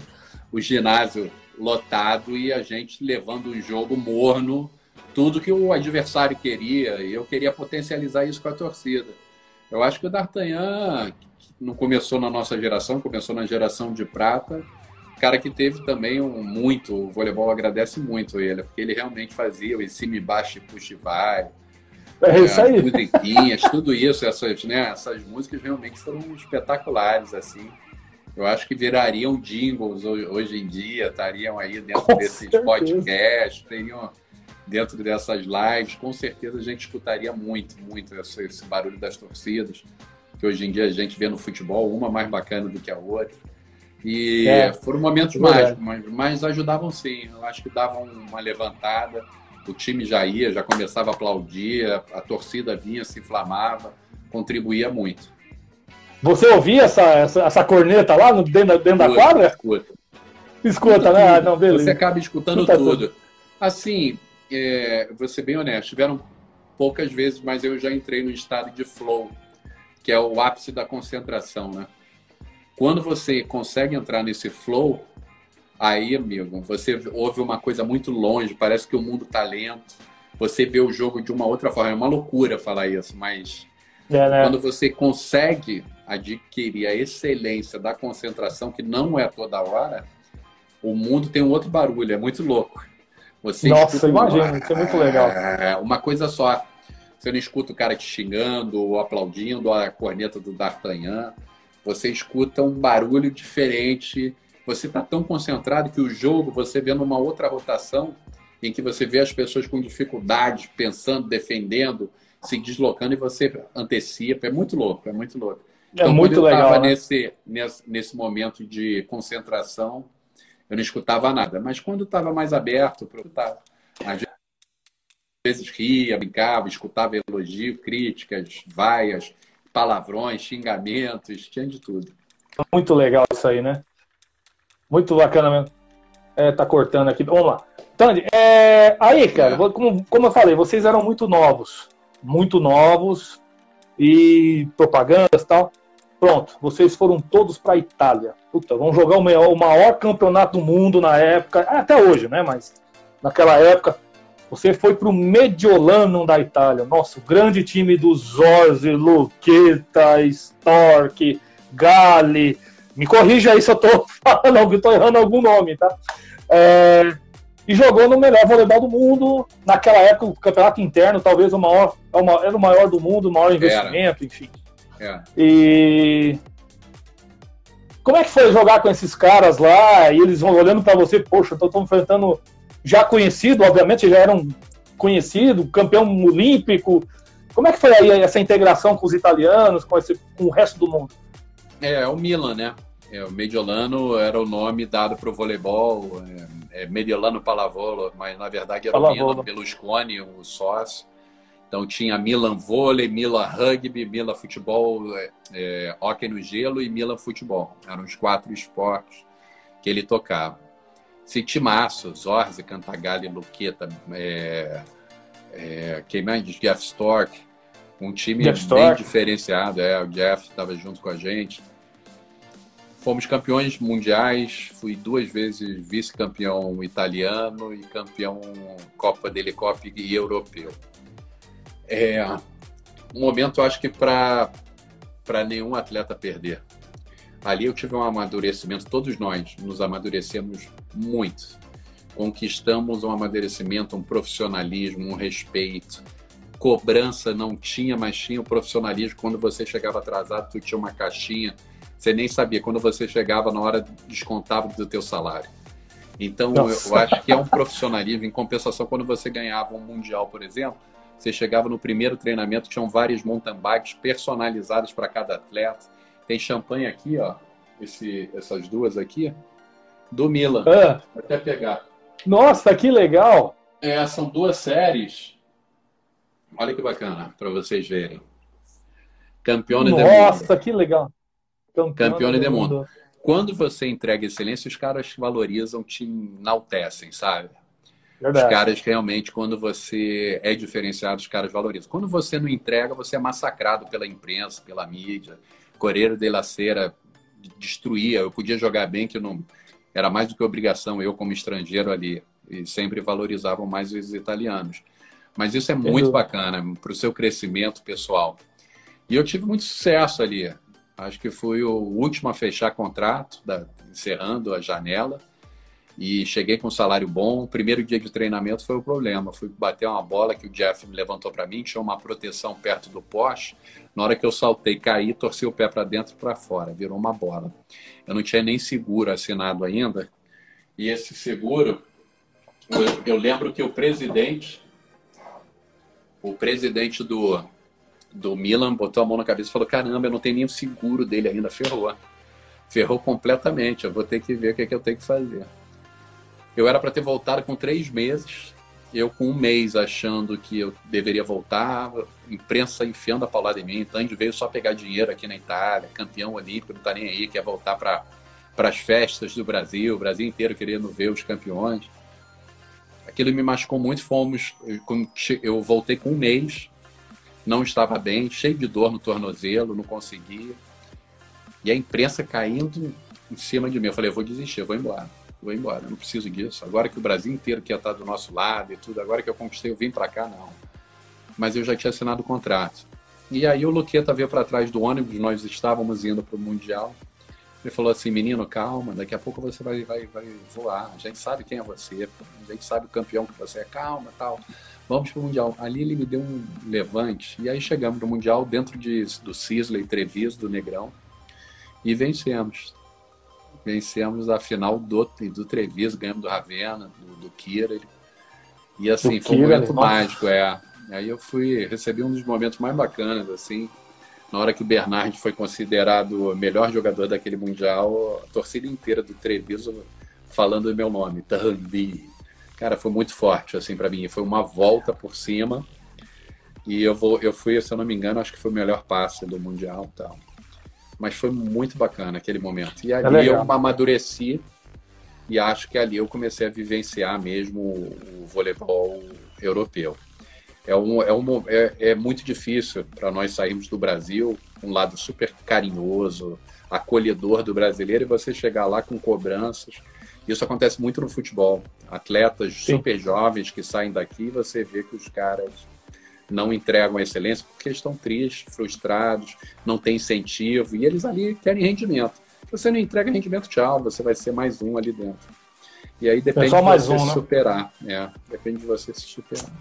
O ginásio lotado e a gente levando o jogo morno, tudo que o adversário queria, e eu queria potencializar isso com a torcida. Eu acho que o D'Artagnan não começou na nossa geração, começou na geração de prata, cara que teve também um, muito, o voleibol agradece muito ele, porque ele realmente fazia o cima e baixo, puxa e vai, é isso aí. As musiquinhas, tudo isso, essas, né, essas músicas realmente foram espetaculares, assim. Eu acho que virariam jingles hoje em dia, estariam aí dentro com desses certeza. podcasts, teriam dentro dessas lives. Com certeza a gente escutaria muito, muito esse, esse barulho das torcidas, que hoje em dia a gente vê no futebol, uma mais bacana do que a outra. E é, foram momentos é mágicos, mas, mas ajudavam sim. Eu acho que davam uma levantada o time já ia, já começava a aplaudir, a, a torcida vinha, se inflamava, contribuía muito. Você ouvia essa, essa, essa corneta lá no, dentro, dentro da quadra? Escuta. Escuta, né? Ah, não, beleza. Você acaba escutando Escuta tudo. tudo. Assim, é, vou ser bem honesto, tiveram poucas vezes, mas eu já entrei no estado de flow, que é o ápice da concentração, né? Quando você consegue entrar nesse flow, Aí, amigo, você ouve uma coisa muito longe, parece que o mundo tá lento. Você vê o jogo de uma outra forma. É uma loucura falar isso, mas é, né? quando você consegue adquirir a excelência da concentração, que não é toda hora, o mundo tem um outro barulho, é muito louco. Você Nossa, imagina, isso é muito legal. É, uma coisa só. Você não escuta o cara te xingando ou aplaudindo a corneta do D'Artagnan. Você escuta um barulho diferente você está tão concentrado que o jogo, você vê numa outra rotação, em que você vê as pessoas com dificuldade, pensando, defendendo, se deslocando e você antecipa. É muito louco, é muito louco. É então, muito quando eu legal. Né? Nesse, nesse, nesse momento de concentração, eu não escutava nada. Mas quando estava mais aberto para escutar, às vezes ria, brincava, escutava elogio, críticas, vaias, palavrões, xingamentos, tinha de tudo. Muito legal isso aí, né? Muito bacana mesmo. É, tá cortando aqui. Vamos lá. Tandy, é, aí, cara, é. como, como eu falei, vocês eram muito novos. Muito novos. E propagandas e tal. Pronto, vocês foram todos para a Itália. Puta, vão jogar o maior, o maior campeonato do mundo na época, até hoje, né? Mas naquela época. Você foi para o Mediolano da Itália. Nossa, o grande time do Zorzi, Luqueta, Stork, Gali. Me corrija aí se eu estou falando, estou errando algum nome, tá? É, e jogou no melhor voleibol do mundo. Naquela época, o campeonato interno, talvez o maior, é era o maior do mundo, o maior investimento, era. enfim. É. E como é que foi jogar com esses caras lá e eles vão olhando para você, poxa, eu tô enfrentando já conhecido, obviamente já eram conhecido, campeão olímpico. Como é que foi aí essa integração com os italianos, com, esse, com o resto do mundo? É, é o Milan, né? É, o Mediolano era o nome dado para o voleibol, é, é Mediolano Palavolo, mas na verdade era Palavolo. o Milan Berlusconi, o sócio. Então tinha Milan Vôlei, Milan Rugby, Milan Futebol, é, é, Hockey no Gelo e Milan Futebol. Eram os quatro esportes que ele tocava. Citimaço, Zorzi, Cantagalli, Luqueta, é, é, quem mais? Jeff Stork. Um time Jeff bem Stork. diferenciado. É, o Jeff estava junto com a gente. Fomos campeões mundiais, fui duas vezes vice-campeão italiano e campeão Copa dele Copa e europeu. É um momento, acho que para nenhum atleta perder. Ali eu tive um amadurecimento, todos nós nos amadurecemos muito. Conquistamos um amadurecimento, um profissionalismo, um respeito. Cobrança não tinha, mas tinha o profissionalismo. Quando você chegava atrasado, tu tinha uma caixinha você nem sabia. Quando você chegava na hora, descontava do teu salário. Então, eu, eu, acho que é um profissionalismo. Em compensação, quando você ganhava um Mundial, por exemplo, você chegava no primeiro treinamento, tinham vários mountain bikes personalizados para cada atleta. Tem champanhe aqui, ó. Esse, essas duas aqui, do Milan. Ah. Vou até pegar. Nossa, que legal! É, são duas séries. Olha que bacana, para vocês verem. Campeone Nossa, que legal! Campeão do mundo. mundo. Quando você entrega excelência, os caras valorizam, te enaltecem, sabe? Verdade. Os caras realmente, quando você é diferenciado, os caras valorizam. Quando você não entrega, você é massacrado pela imprensa, pela mídia. Correio de la Cera destruía. Eu podia jogar bem, que não era mais do que obrigação, eu como estrangeiro ali. E sempre valorizavam mais os italianos. Mas isso é muito bacana para o seu crescimento pessoal. E eu tive muito sucesso ali. Acho que fui o último a fechar contrato, da, encerrando a janela. E cheguei com um salário bom. O primeiro dia de treinamento foi o problema. Fui bater uma bola que o Jeff me levantou para mim, tinha uma proteção perto do poste. Na hora que eu saltei, caí, torci o pé para dentro e para fora, virou uma bola. Eu não tinha nem seguro assinado ainda. E esse seguro, eu, lembro que o presidente, o presidente do, do Milan botou a mão na cabeça e falou: caramba, eu não tenho nem seguro dele ainda, ferrou. Ferrou completamente, eu vou ter que ver o que, é que eu tenho que fazer. Eu era para ter voltado com três meses, eu com um mês achando que eu deveria voltar, imprensa enfiando a paulada em mim, Tandy veio só pegar dinheiro aqui na Itália, campeão olímpico, não tá nem aí, quer voltar para as festas do Brasil, o Brasil inteiro querendo ver os campeões. Aquilo me machucou muito, fomos, eu voltei com um mês, não estava bem, cheio de dor no tornozelo, não conseguia. E a imprensa caindo em cima de mim. Eu falei, eu vou desistir, eu vou embora. Vou embora, não preciso disso. Agora que o Brasil inteiro quer estar do nosso lado e tudo, agora que eu conquistei, eu vim para cá, não. Mas eu já tinha assinado o contrato. E aí o Luqueta veio para trás do ônibus, nós estávamos indo para o Mundial. Ele falou assim, menino, calma, daqui a pouco você vai, vai, vai voar. A gente sabe quem é você, a gente sabe o campeão que você é, calma, tal vamos para o Mundial. Ali ele me deu um levante, e aí chegamos no Mundial dentro de, do Sisley, Treviso, do Negrão, e vencemos. Vencemos a final do, do Treviso, ganhamos do Ravena, do, do Kira. E assim, do foi um momento mágico, é. Aí eu fui, recebi um dos momentos mais bacanas, assim, na hora que o Bernard foi considerado o melhor jogador daquele Mundial, a torcida inteira do Treviso falando o meu nome, Tambi, cara, foi muito forte, assim, para mim. Foi uma volta por cima. E eu vou, eu fui, se eu não me engano, acho que foi o melhor passe do Mundial tal. Mas foi muito bacana aquele momento. E é ali é eu amadureci e acho que ali eu comecei a vivenciar mesmo o, o voleibol europeu. É, um, é, um, é, é muito difícil para nós sairmos do Brasil, um lado super carinhoso, acolhedor do brasileiro, e você chegar lá com cobranças Isso acontece muito no futebol. Atletas Sim. super jovens que saem daqui, você vê que os caras não entregam a excelência porque estão tristes, frustrados, não tem incentivo e eles ali querem rendimento. Se você não entrega rendimento, tchau, você vai ser mais um ali dentro. E aí depende é de você um, se né? superar. É, depende de você se superar.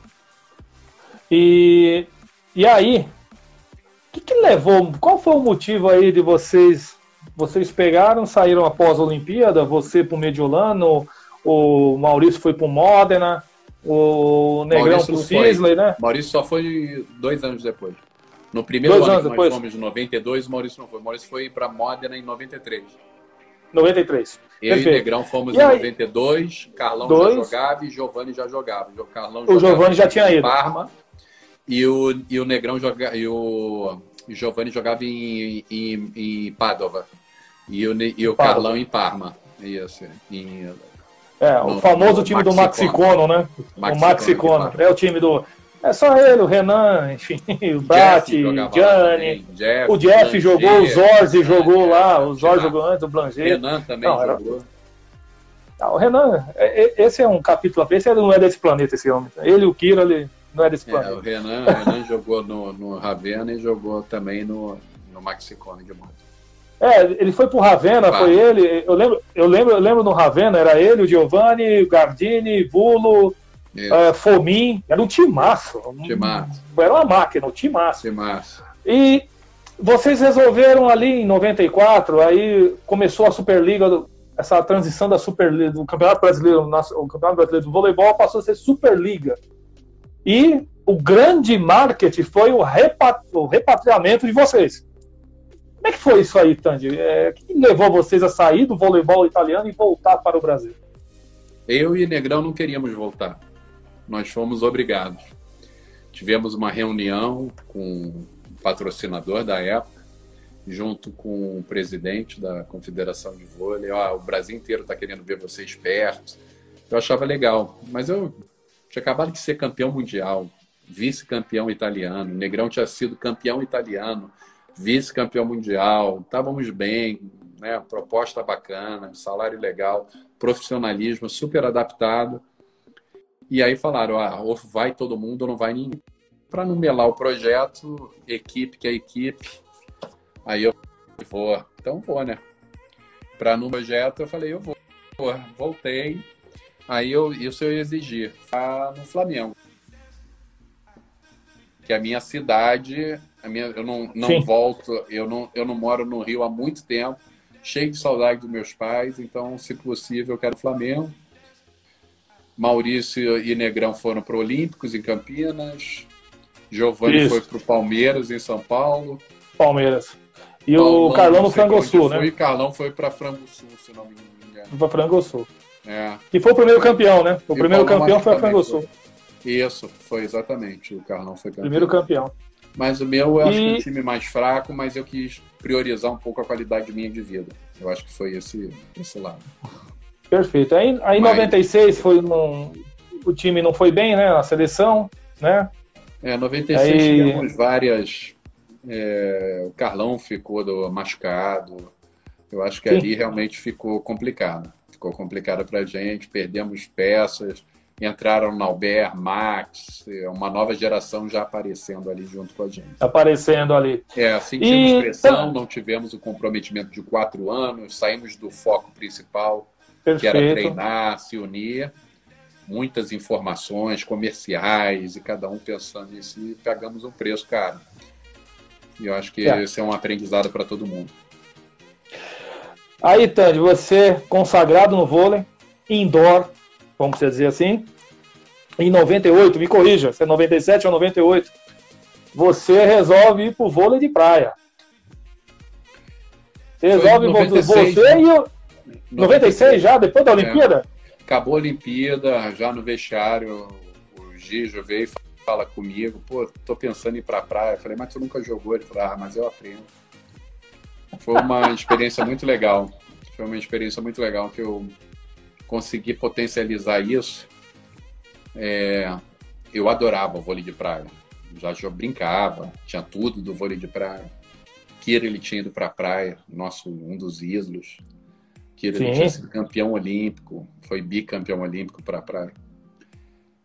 E, e aí, o que, que levou? Qual foi o motivo aí de vocês vocês pegaram, saíram após a Olimpíada, você para o Mediolano, o Maurício foi para o Modena, o Negrão para o Sisley, né? Maurício só foi dois anos depois. No primeiro dois ano que nós depois. fomos, em 92, o Maurício não foi. O Maurício foi para Modena em 93. 93. Eu Perfeito. e Negrão fomos e em aí? 92, Carlão Dois. já jogava e Giovanni já jogava. O Carlão o Giovanni já tinha ido. Parma, e o, e o Negrão joga, e o Giovanni jogava em, em, em Padova. E o, e o Carlão em Parma. Isso. Em, é, no, o famoso time do Maxicono, né? Maxicono, o Maxicono. É o time do. É só ele, o Renan, enfim, o Brat, o Gianni. Jeff, o Jeff Blanger, jogou, o Zorzi é, jogou é, lá, o Zorzi jogou antes, o Blanger. Renan também Não, jogou. Era... Não, o Renan, é, esse é um capítulo a esse não é desse planeta, esse homem. Ele e o Kira, ele não é desse planeta. É, o Renan, o Renan jogou no, no Ravena e jogou também no, no Maxicone de moto. É, ele foi pro Ravena, foi ele. Eu lembro, eu lembro, eu lembro no Ravena, era ele, o Giovanni, o Gardini, Bulo, uh, Fomin, era um timaço. Timaço. Era uma máquina, um timaço. Timaço. E vocês resolveram ali em 94, aí começou a Superliga, essa transição da Superliga, do Campeonato Brasileiro, o Campeonato Brasileiro do Voleibol passou a ser Superliga. E o grande marketing foi o, repatriamento de vocês. Como é que foi isso aí, Tandy? É, o que levou vocês a sair do voleibol italiano e voltar para o Brasil? Eu e Negrão não queríamos voltar. Nós fomos obrigados. Tivemos uma reunião com o patrocinador da época, junto com o presidente da Confederação de Vôlei. Ó, o Brasil inteiro está querendo ver vocês perto. Eu achava legal, mas eu tinha acabado de ser campeão mundial, vice-campeão italiano. O Negrão tinha sido campeão italiano vice-campeão mundial, estávamos bem, né? proposta bacana, salário legal, profissionalismo super adaptado. E aí falaram, ah, ou vai todo mundo ou não vai ninguém. Para não melar o projeto, equipe que é equipe, aí eu vou, então vou, né? Para no projeto eu falei, eu vou. Voltei, aí eu, isso eu exigi, no Flamengo. Que a minha cidade minha, eu não, não volto, eu não, eu não moro no Rio há muito tempo, cheio de saudade dos meus pais, então, se possível, eu quero Flamengo. Maurício e Negrão foram para Olímpicos, em Campinas. Giovanni foi para o Palmeiras, em São Paulo. Palmeiras. E Paulão, o Carlão no Frango Sul, né? E o Carlão foi para Frango Sul, se não me engano. Para Frango Sul. É. E foi o primeiro campeão, né? O e primeiro o campeão foi a Frango Sul. Isso, foi exatamente. O Carlão foi campeão. Primeiro campeão. Mas o meu, eu acho que é um time mais fraco, mas eu quis priorizar um pouco a qualidade minha de vida. Eu acho que foi esse, esse lado. Perfeito. Aí, em 96 foi um, o time não foi bem, né? A seleção, né? É, 96 Aí... tivemos várias. É, o Carlão ficou do, machucado. Eu acho que Sim. ali realmente ficou complicado. Ficou complicado pra gente, perdemos peças entraram Nauber, Max, uma nova geração já aparecendo ali junto com a gente. Aparecendo ali. É, sentimos e... pressão, não tivemos o comprometimento de quatro anos, saímos do foco principal, Perfeito. que era treinar, se unir. Muitas informações comerciais e cada um pensando nisso e pegamos um preço caro. E eu acho que é. esse é um aprendizado para todo mundo. Aí, Tandy, você consagrado no vôlei, indoor, vamos dizer assim, em 98, me corrija, se é 97 ou 98, você resolve ir pro vôlei de praia. Você resolve 96, você e o. 96, 96 já, depois da é. Olimpíada? É. Acabou a Olimpíada, já no vestiário, o Gijo veio e fala comigo, pô, tô pensando em ir pra praia. Eu falei, mas tu nunca jogou? Ele falou, ah, mas eu aprendo. Foi uma experiência muito legal. Foi uma experiência muito legal que eu consegui potencializar isso é, eu adorava o vôlei de praia. Já, já brincava, tinha tudo do vôlei de praia. Kira ele tinha ido para a praia, nosso um dos islos. que ele tinha sido campeão olímpico, foi bicampeão olímpico para a praia.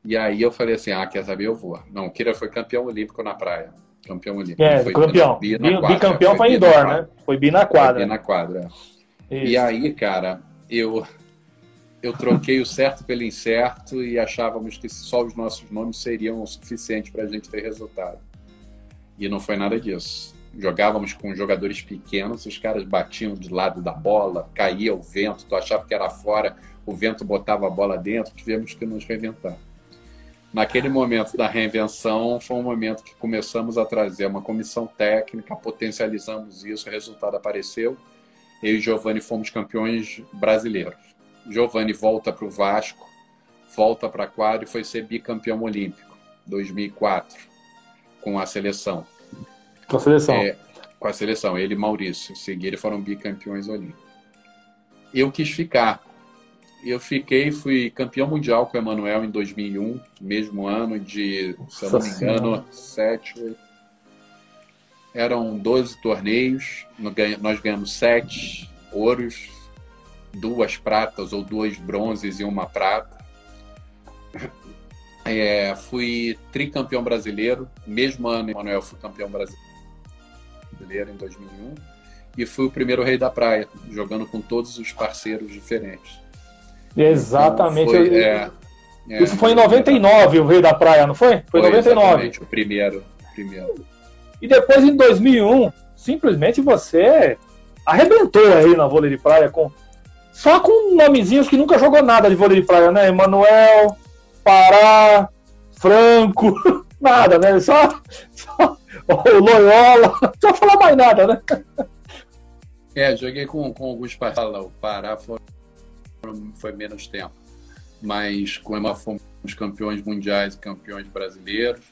E aí eu falei assim, ah, quer saber, eu vou. Não, Kira foi campeão olímpico na praia. Campeão olímpico. É, foi campeão. Bi, bicampeão foi, indoor, né? Foi bi na quadra. Foi bi na quadra. Isso. E aí, cara, eu eu troquei o certo pelo incerto e achávamos que só os nossos nomes seriam o suficiente para a gente ter resultado. E não foi nada disso. Jogávamos com jogadores pequenos, os caras batiam de lado da bola, caía o vento, tu achava que era fora, o vento botava a bola dentro, tivemos que nos reinventar. Naquele momento da reinvenção, foi um momento que começamos a trazer uma comissão técnica, potencializamos isso, o resultado apareceu. Eu e Giovanni fomos campeões brasileiros. Giovanni volta para o Vasco, volta para a quadra e foi ser bicampeão olímpico, 2004, com a seleção. Com a seleção. É, com a seleção, ele e Maurício. Em seguida, foram bicampeões olímpicos. Eu quis ficar. Eu fiquei, fui campeão mundial com o Emanuel em 2001, mesmo ano de, se eu não me engano, 7, 8. Eram 12 torneios, nós ganhamos 7 ouros, duas pratas ou dois bronzes e uma prata. É, fui tricampeão brasileiro, mesmo ano, Emanuel fui campeão brasileiro em 2001 e fui o primeiro rei da praia, jogando com todos os parceiros diferentes. Exatamente. Então, foi, é, é, Isso foi em 99, o rei da praia, não foi? Foi, em 99. Exatamente, o primeiro, primeiro. E depois em 2001, simplesmente você arrebentou aí na vôlei de praia com só com nomezinhos que nunca jogou nada de vôlei de praia, né? Emanuel, Pará, Franco, nada, né? Só, só o Loyola, precisa falar mais nada, né? É, joguei com, com alguns o Pará foi, foi menos tempo. Mas com Ema fomos campeões mundiais e campeões brasileiros.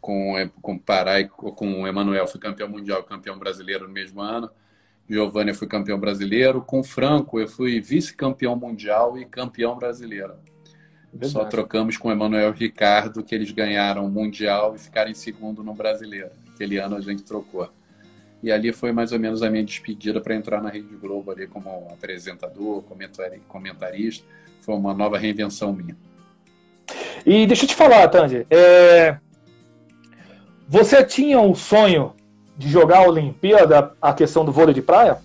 Com, com Pará e com o Emanuel foi campeão mundial campeão brasileiro no mesmo ano. Giovanni eu fui campeão brasileiro. Com Franco eu fui vice-campeão mundial e campeão brasileiro. Verdade. Só trocamos com o Emanuel Ricardo, que eles ganharam o Mundial e ficaram em segundo no Brasileiro. Aquele ano a gente trocou. E ali foi mais ou menos a minha despedida para entrar na Rede Globo ali como apresentador, comentarista. Foi uma nova reinvenção minha. E deixa eu te falar, Tandy. É... Você tinha um sonho de jogar a Olimpíada, a questão do vôlei de praia? Total.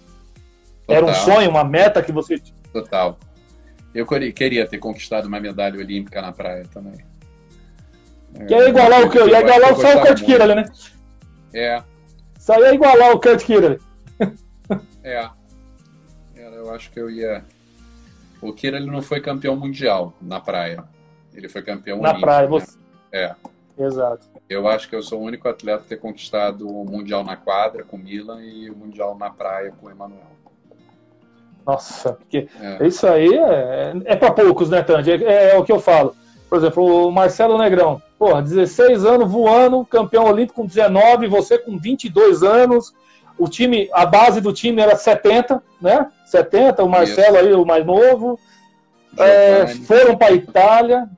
Era um sonho, uma meta que você. Total. Eu queria ter conquistado uma medalha olímpica na praia também. Que é igualar o que? Ia igualar só o Kurt Kira, né? É. Só ia igualar o Kurt Kira. é. Eu acho que eu ia. O Kira ele não foi campeão mundial na praia. Ele foi campeão na olímpico. Na praia, né? você. É. Exato. Eu acho que eu sou o único atleta a ter conquistado o Mundial na quadra com Milan e o Mundial na praia com Emanuel. Nossa, porque é. isso aí é, é para poucos, né, Tandy? É, é, o que eu falo. Por exemplo, o Marcelo Negrão, porra, 16 anos voando, campeão olímpico com 19, você com 22 anos. O time, a base do time era 70, né? 70, o Marcelo isso. aí, o mais novo. É, foram para Itália,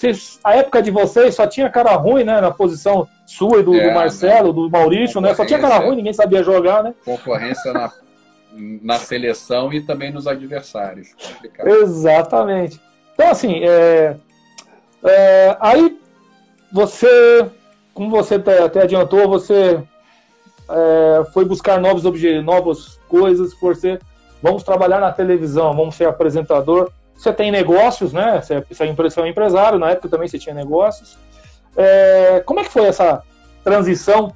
vocês, a época de vocês só tinha cara ruim, né? Na posição sua e do, é, do Marcelo, né? do Maurício, né? Só tinha cara ruim, ninguém sabia jogar, né? Concorrência na, na seleção e também nos adversários. Complicado. Exatamente. Então, assim, é, é, aí você, como você até adiantou, você é, foi buscar novos objetivos, novas coisas, por ser, vamos trabalhar na televisão, vamos ser apresentador. Você tem negócios, né? Você, é um empresário, na época também você tinha negócios. É, como é que foi essa transição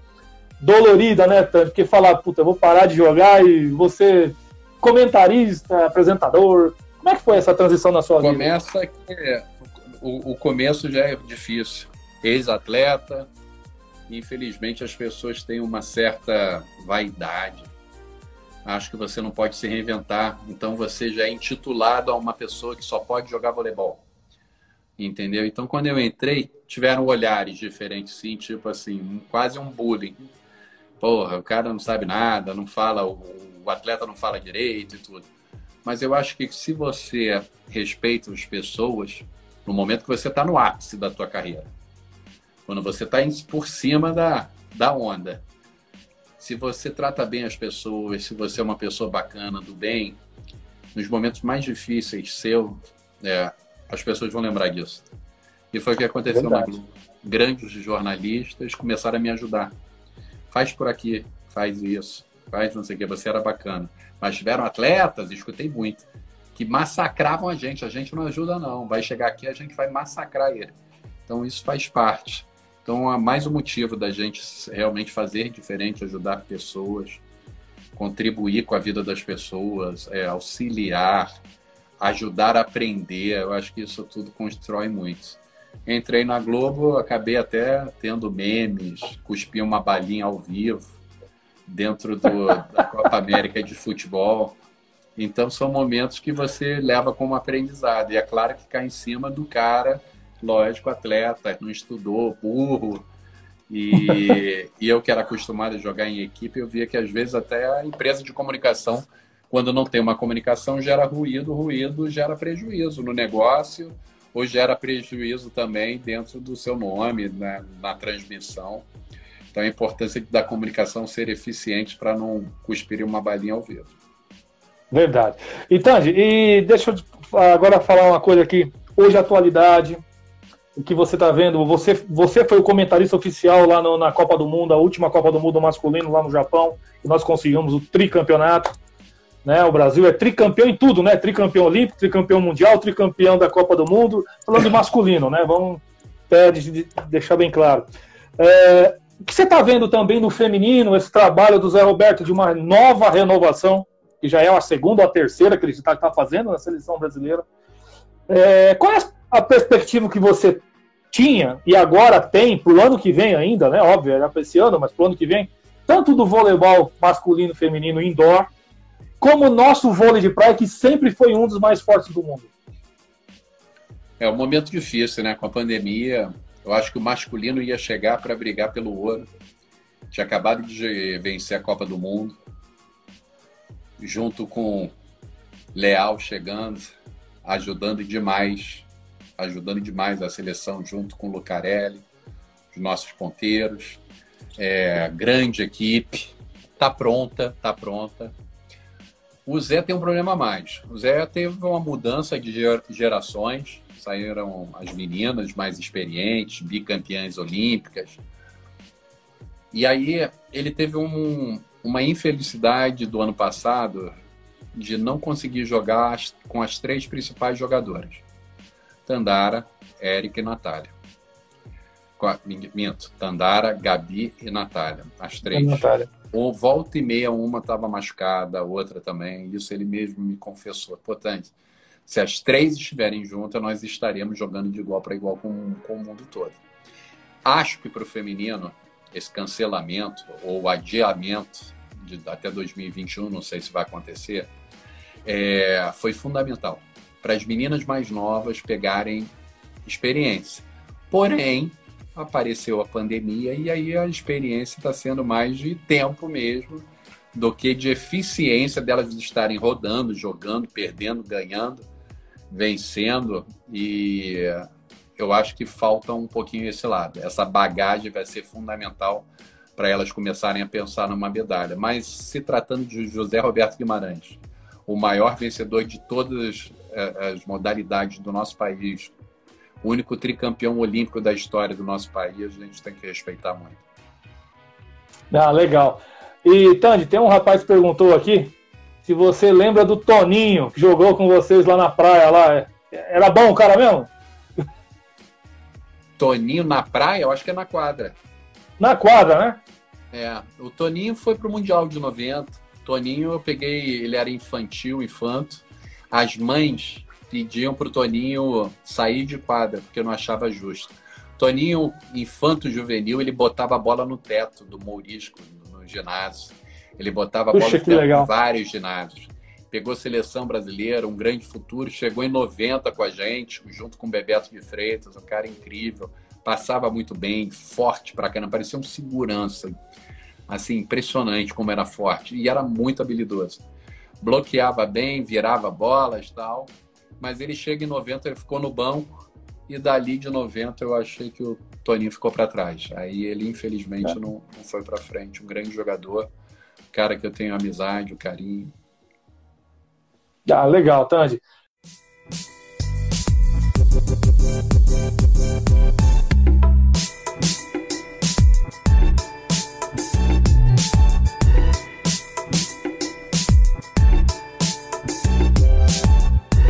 dolorida, né, Porque falar, puta, vou parar de jogar e você comentarista, apresentador. Como é que foi essa transição na sua Começa vida? Começa que o, o começo já é difícil. Ex-atleta, infelizmente as pessoas têm uma certa vaidade Acho que você não pode se reinventar. Então você já é intitulado a uma pessoa que só pode jogar voleibol. Entendeu? Então quando eu entrei, tiveram olhares diferentes, sim, tipo assim, quase um bullying. Porra, o cara não sabe nada, não fala, o atleta não fala direito e tudo. Mas eu acho que se você respeita as pessoas, no momento que você está no ápice da tua carreira, quando você está por cima da, da onda, se você trata bem as pessoas, se você é uma pessoa bacana, do bem, nos momentos mais difíceis seu, é, as pessoas vão lembrar disso. E foi o que aconteceu Verdade. na Globo. Grandes jornalistas começaram a me ajudar. Faz por aqui, faz isso, faz não sei o que, você era bacana. Mas tiveram atletas, escutei muito, que massacravam a gente. A gente não ajuda, não. Vai chegar aqui, a gente vai massacrar ele. Então, isso faz parte. Então, há mais um motivo da gente realmente fazer diferente, ajudar pessoas, contribuir com a vida das pessoas, é, auxiliar, ajudar a aprender. Eu acho que isso tudo constrói muito. Entrei na Globo, acabei até tendo memes, cuspi uma balinha ao vivo dentro do, da Copa América de futebol. Então são momentos que você leva como aprendizado. E é claro que cai em cima do cara, lógico, atleta, não estudou, burro. E, e eu que era acostumado a jogar em equipe, eu via que às vezes até a empresa de comunicação, quando não tem uma comunicação, gera ruído, ruído gera prejuízo no negócio, ou gera prejuízo também dentro do seu nome, né, na transmissão. Então a importância da comunicação ser eficiente para não cuspir uma balinha ao vivo. Verdade. E Tandy, e deixa eu agora falar uma coisa aqui. Hoje, atualidade, que você está vendo, você, você foi o comentarista oficial lá no, na Copa do Mundo, a última Copa do Mundo masculino lá no Japão, e nós conseguimos o tricampeonato. Né? O Brasil é tricampeão em tudo, né? Tricampeão olímpico, tricampeão mundial, tricampeão da Copa do Mundo. Falando de masculino, né? Vamos até deixar bem claro. É, o que você está vendo também no feminino, esse trabalho do Zé Roberto de uma nova renovação, que já é a segunda ou a terceira que ele está tá fazendo na seleção brasileira. É, qual é a perspectiva que você tinha e agora tem para o ano que vem ainda, né? Óbvio, era para esse ano, mas para o ano que vem, tanto do voleibol masculino feminino indoor, como o nosso vôlei de praia, que sempre foi um dos mais fortes do mundo. É um momento difícil, né? Com a pandemia, eu acho que o masculino ia chegar para brigar pelo ouro. Tinha acabado de vencer a Copa do Mundo, junto com Leal chegando, ajudando demais, ajudando demais a seleção, junto com o Lucarelli, os nossos ponteiros. É, grande equipe, tá pronta, tá pronta. O Zé tem um problema a mais. O Zé teve uma mudança de gerações saíram as meninas mais experientes, bicampeãs olímpicas. E aí ele teve um, uma infelicidade do ano passado de não conseguir jogar com as três principais jogadoras: Tandara, Érica e Natália. Minto, Tandara, Gabi e Natália. As três. Natália. Ou volta e meia, uma estava machucada, a outra também. Isso ele mesmo me confessou. Portanto, se as três estiverem juntas, nós estaremos jogando de igual para igual com, com o mundo todo. Acho que para o feminino, esse cancelamento ou adiamento de, até 2021, não sei se vai acontecer, é, foi fundamental para as meninas mais novas pegarem experiência. Porém, apareceu a pandemia e aí a experiência está sendo mais de tempo mesmo do que de eficiência delas estarem rodando, jogando, perdendo, ganhando vencendo e eu acho que falta um pouquinho esse lado. Essa bagagem vai ser fundamental para elas começarem a pensar numa medalha. Mas se tratando de José Roberto Guimarães, o maior vencedor de todas as modalidades do nosso país, o único tricampeão olímpico da história do nosso país, a gente tem que respeitar muito. Ah, legal. E, Tandy, tem um rapaz que perguntou aqui se você lembra do Toninho, que jogou com vocês lá na praia, lá. Era bom o cara mesmo? Toninho na praia? Eu acho que é na quadra. Na quadra, né? É, o Toninho foi pro Mundial de 90. Toninho eu peguei, ele era infantil, infanto. As mães pediam pro Toninho sair de quadra, porque não achava justo. Toninho, infanto juvenil, ele botava a bola no teto do Mourisco, no ginásio. Ele botava Puxa, bola em vários ginásios. Pegou seleção brasileira, um grande futuro, chegou em 90 com a gente, junto com o Bebeto de Freitas, um cara incrível, passava muito bem, forte pra caramba, parecia um segurança. Assim, impressionante como era forte e era muito habilidoso. Bloqueava bem, virava bolas tal, mas ele chega em 90, ele ficou no banco e dali de 90 eu achei que o Toninho ficou para trás. Aí ele, infelizmente, é. não, não foi para frente. Um grande jogador, cara que eu tenho amizade, o carinho. Ah, legal, Tandy.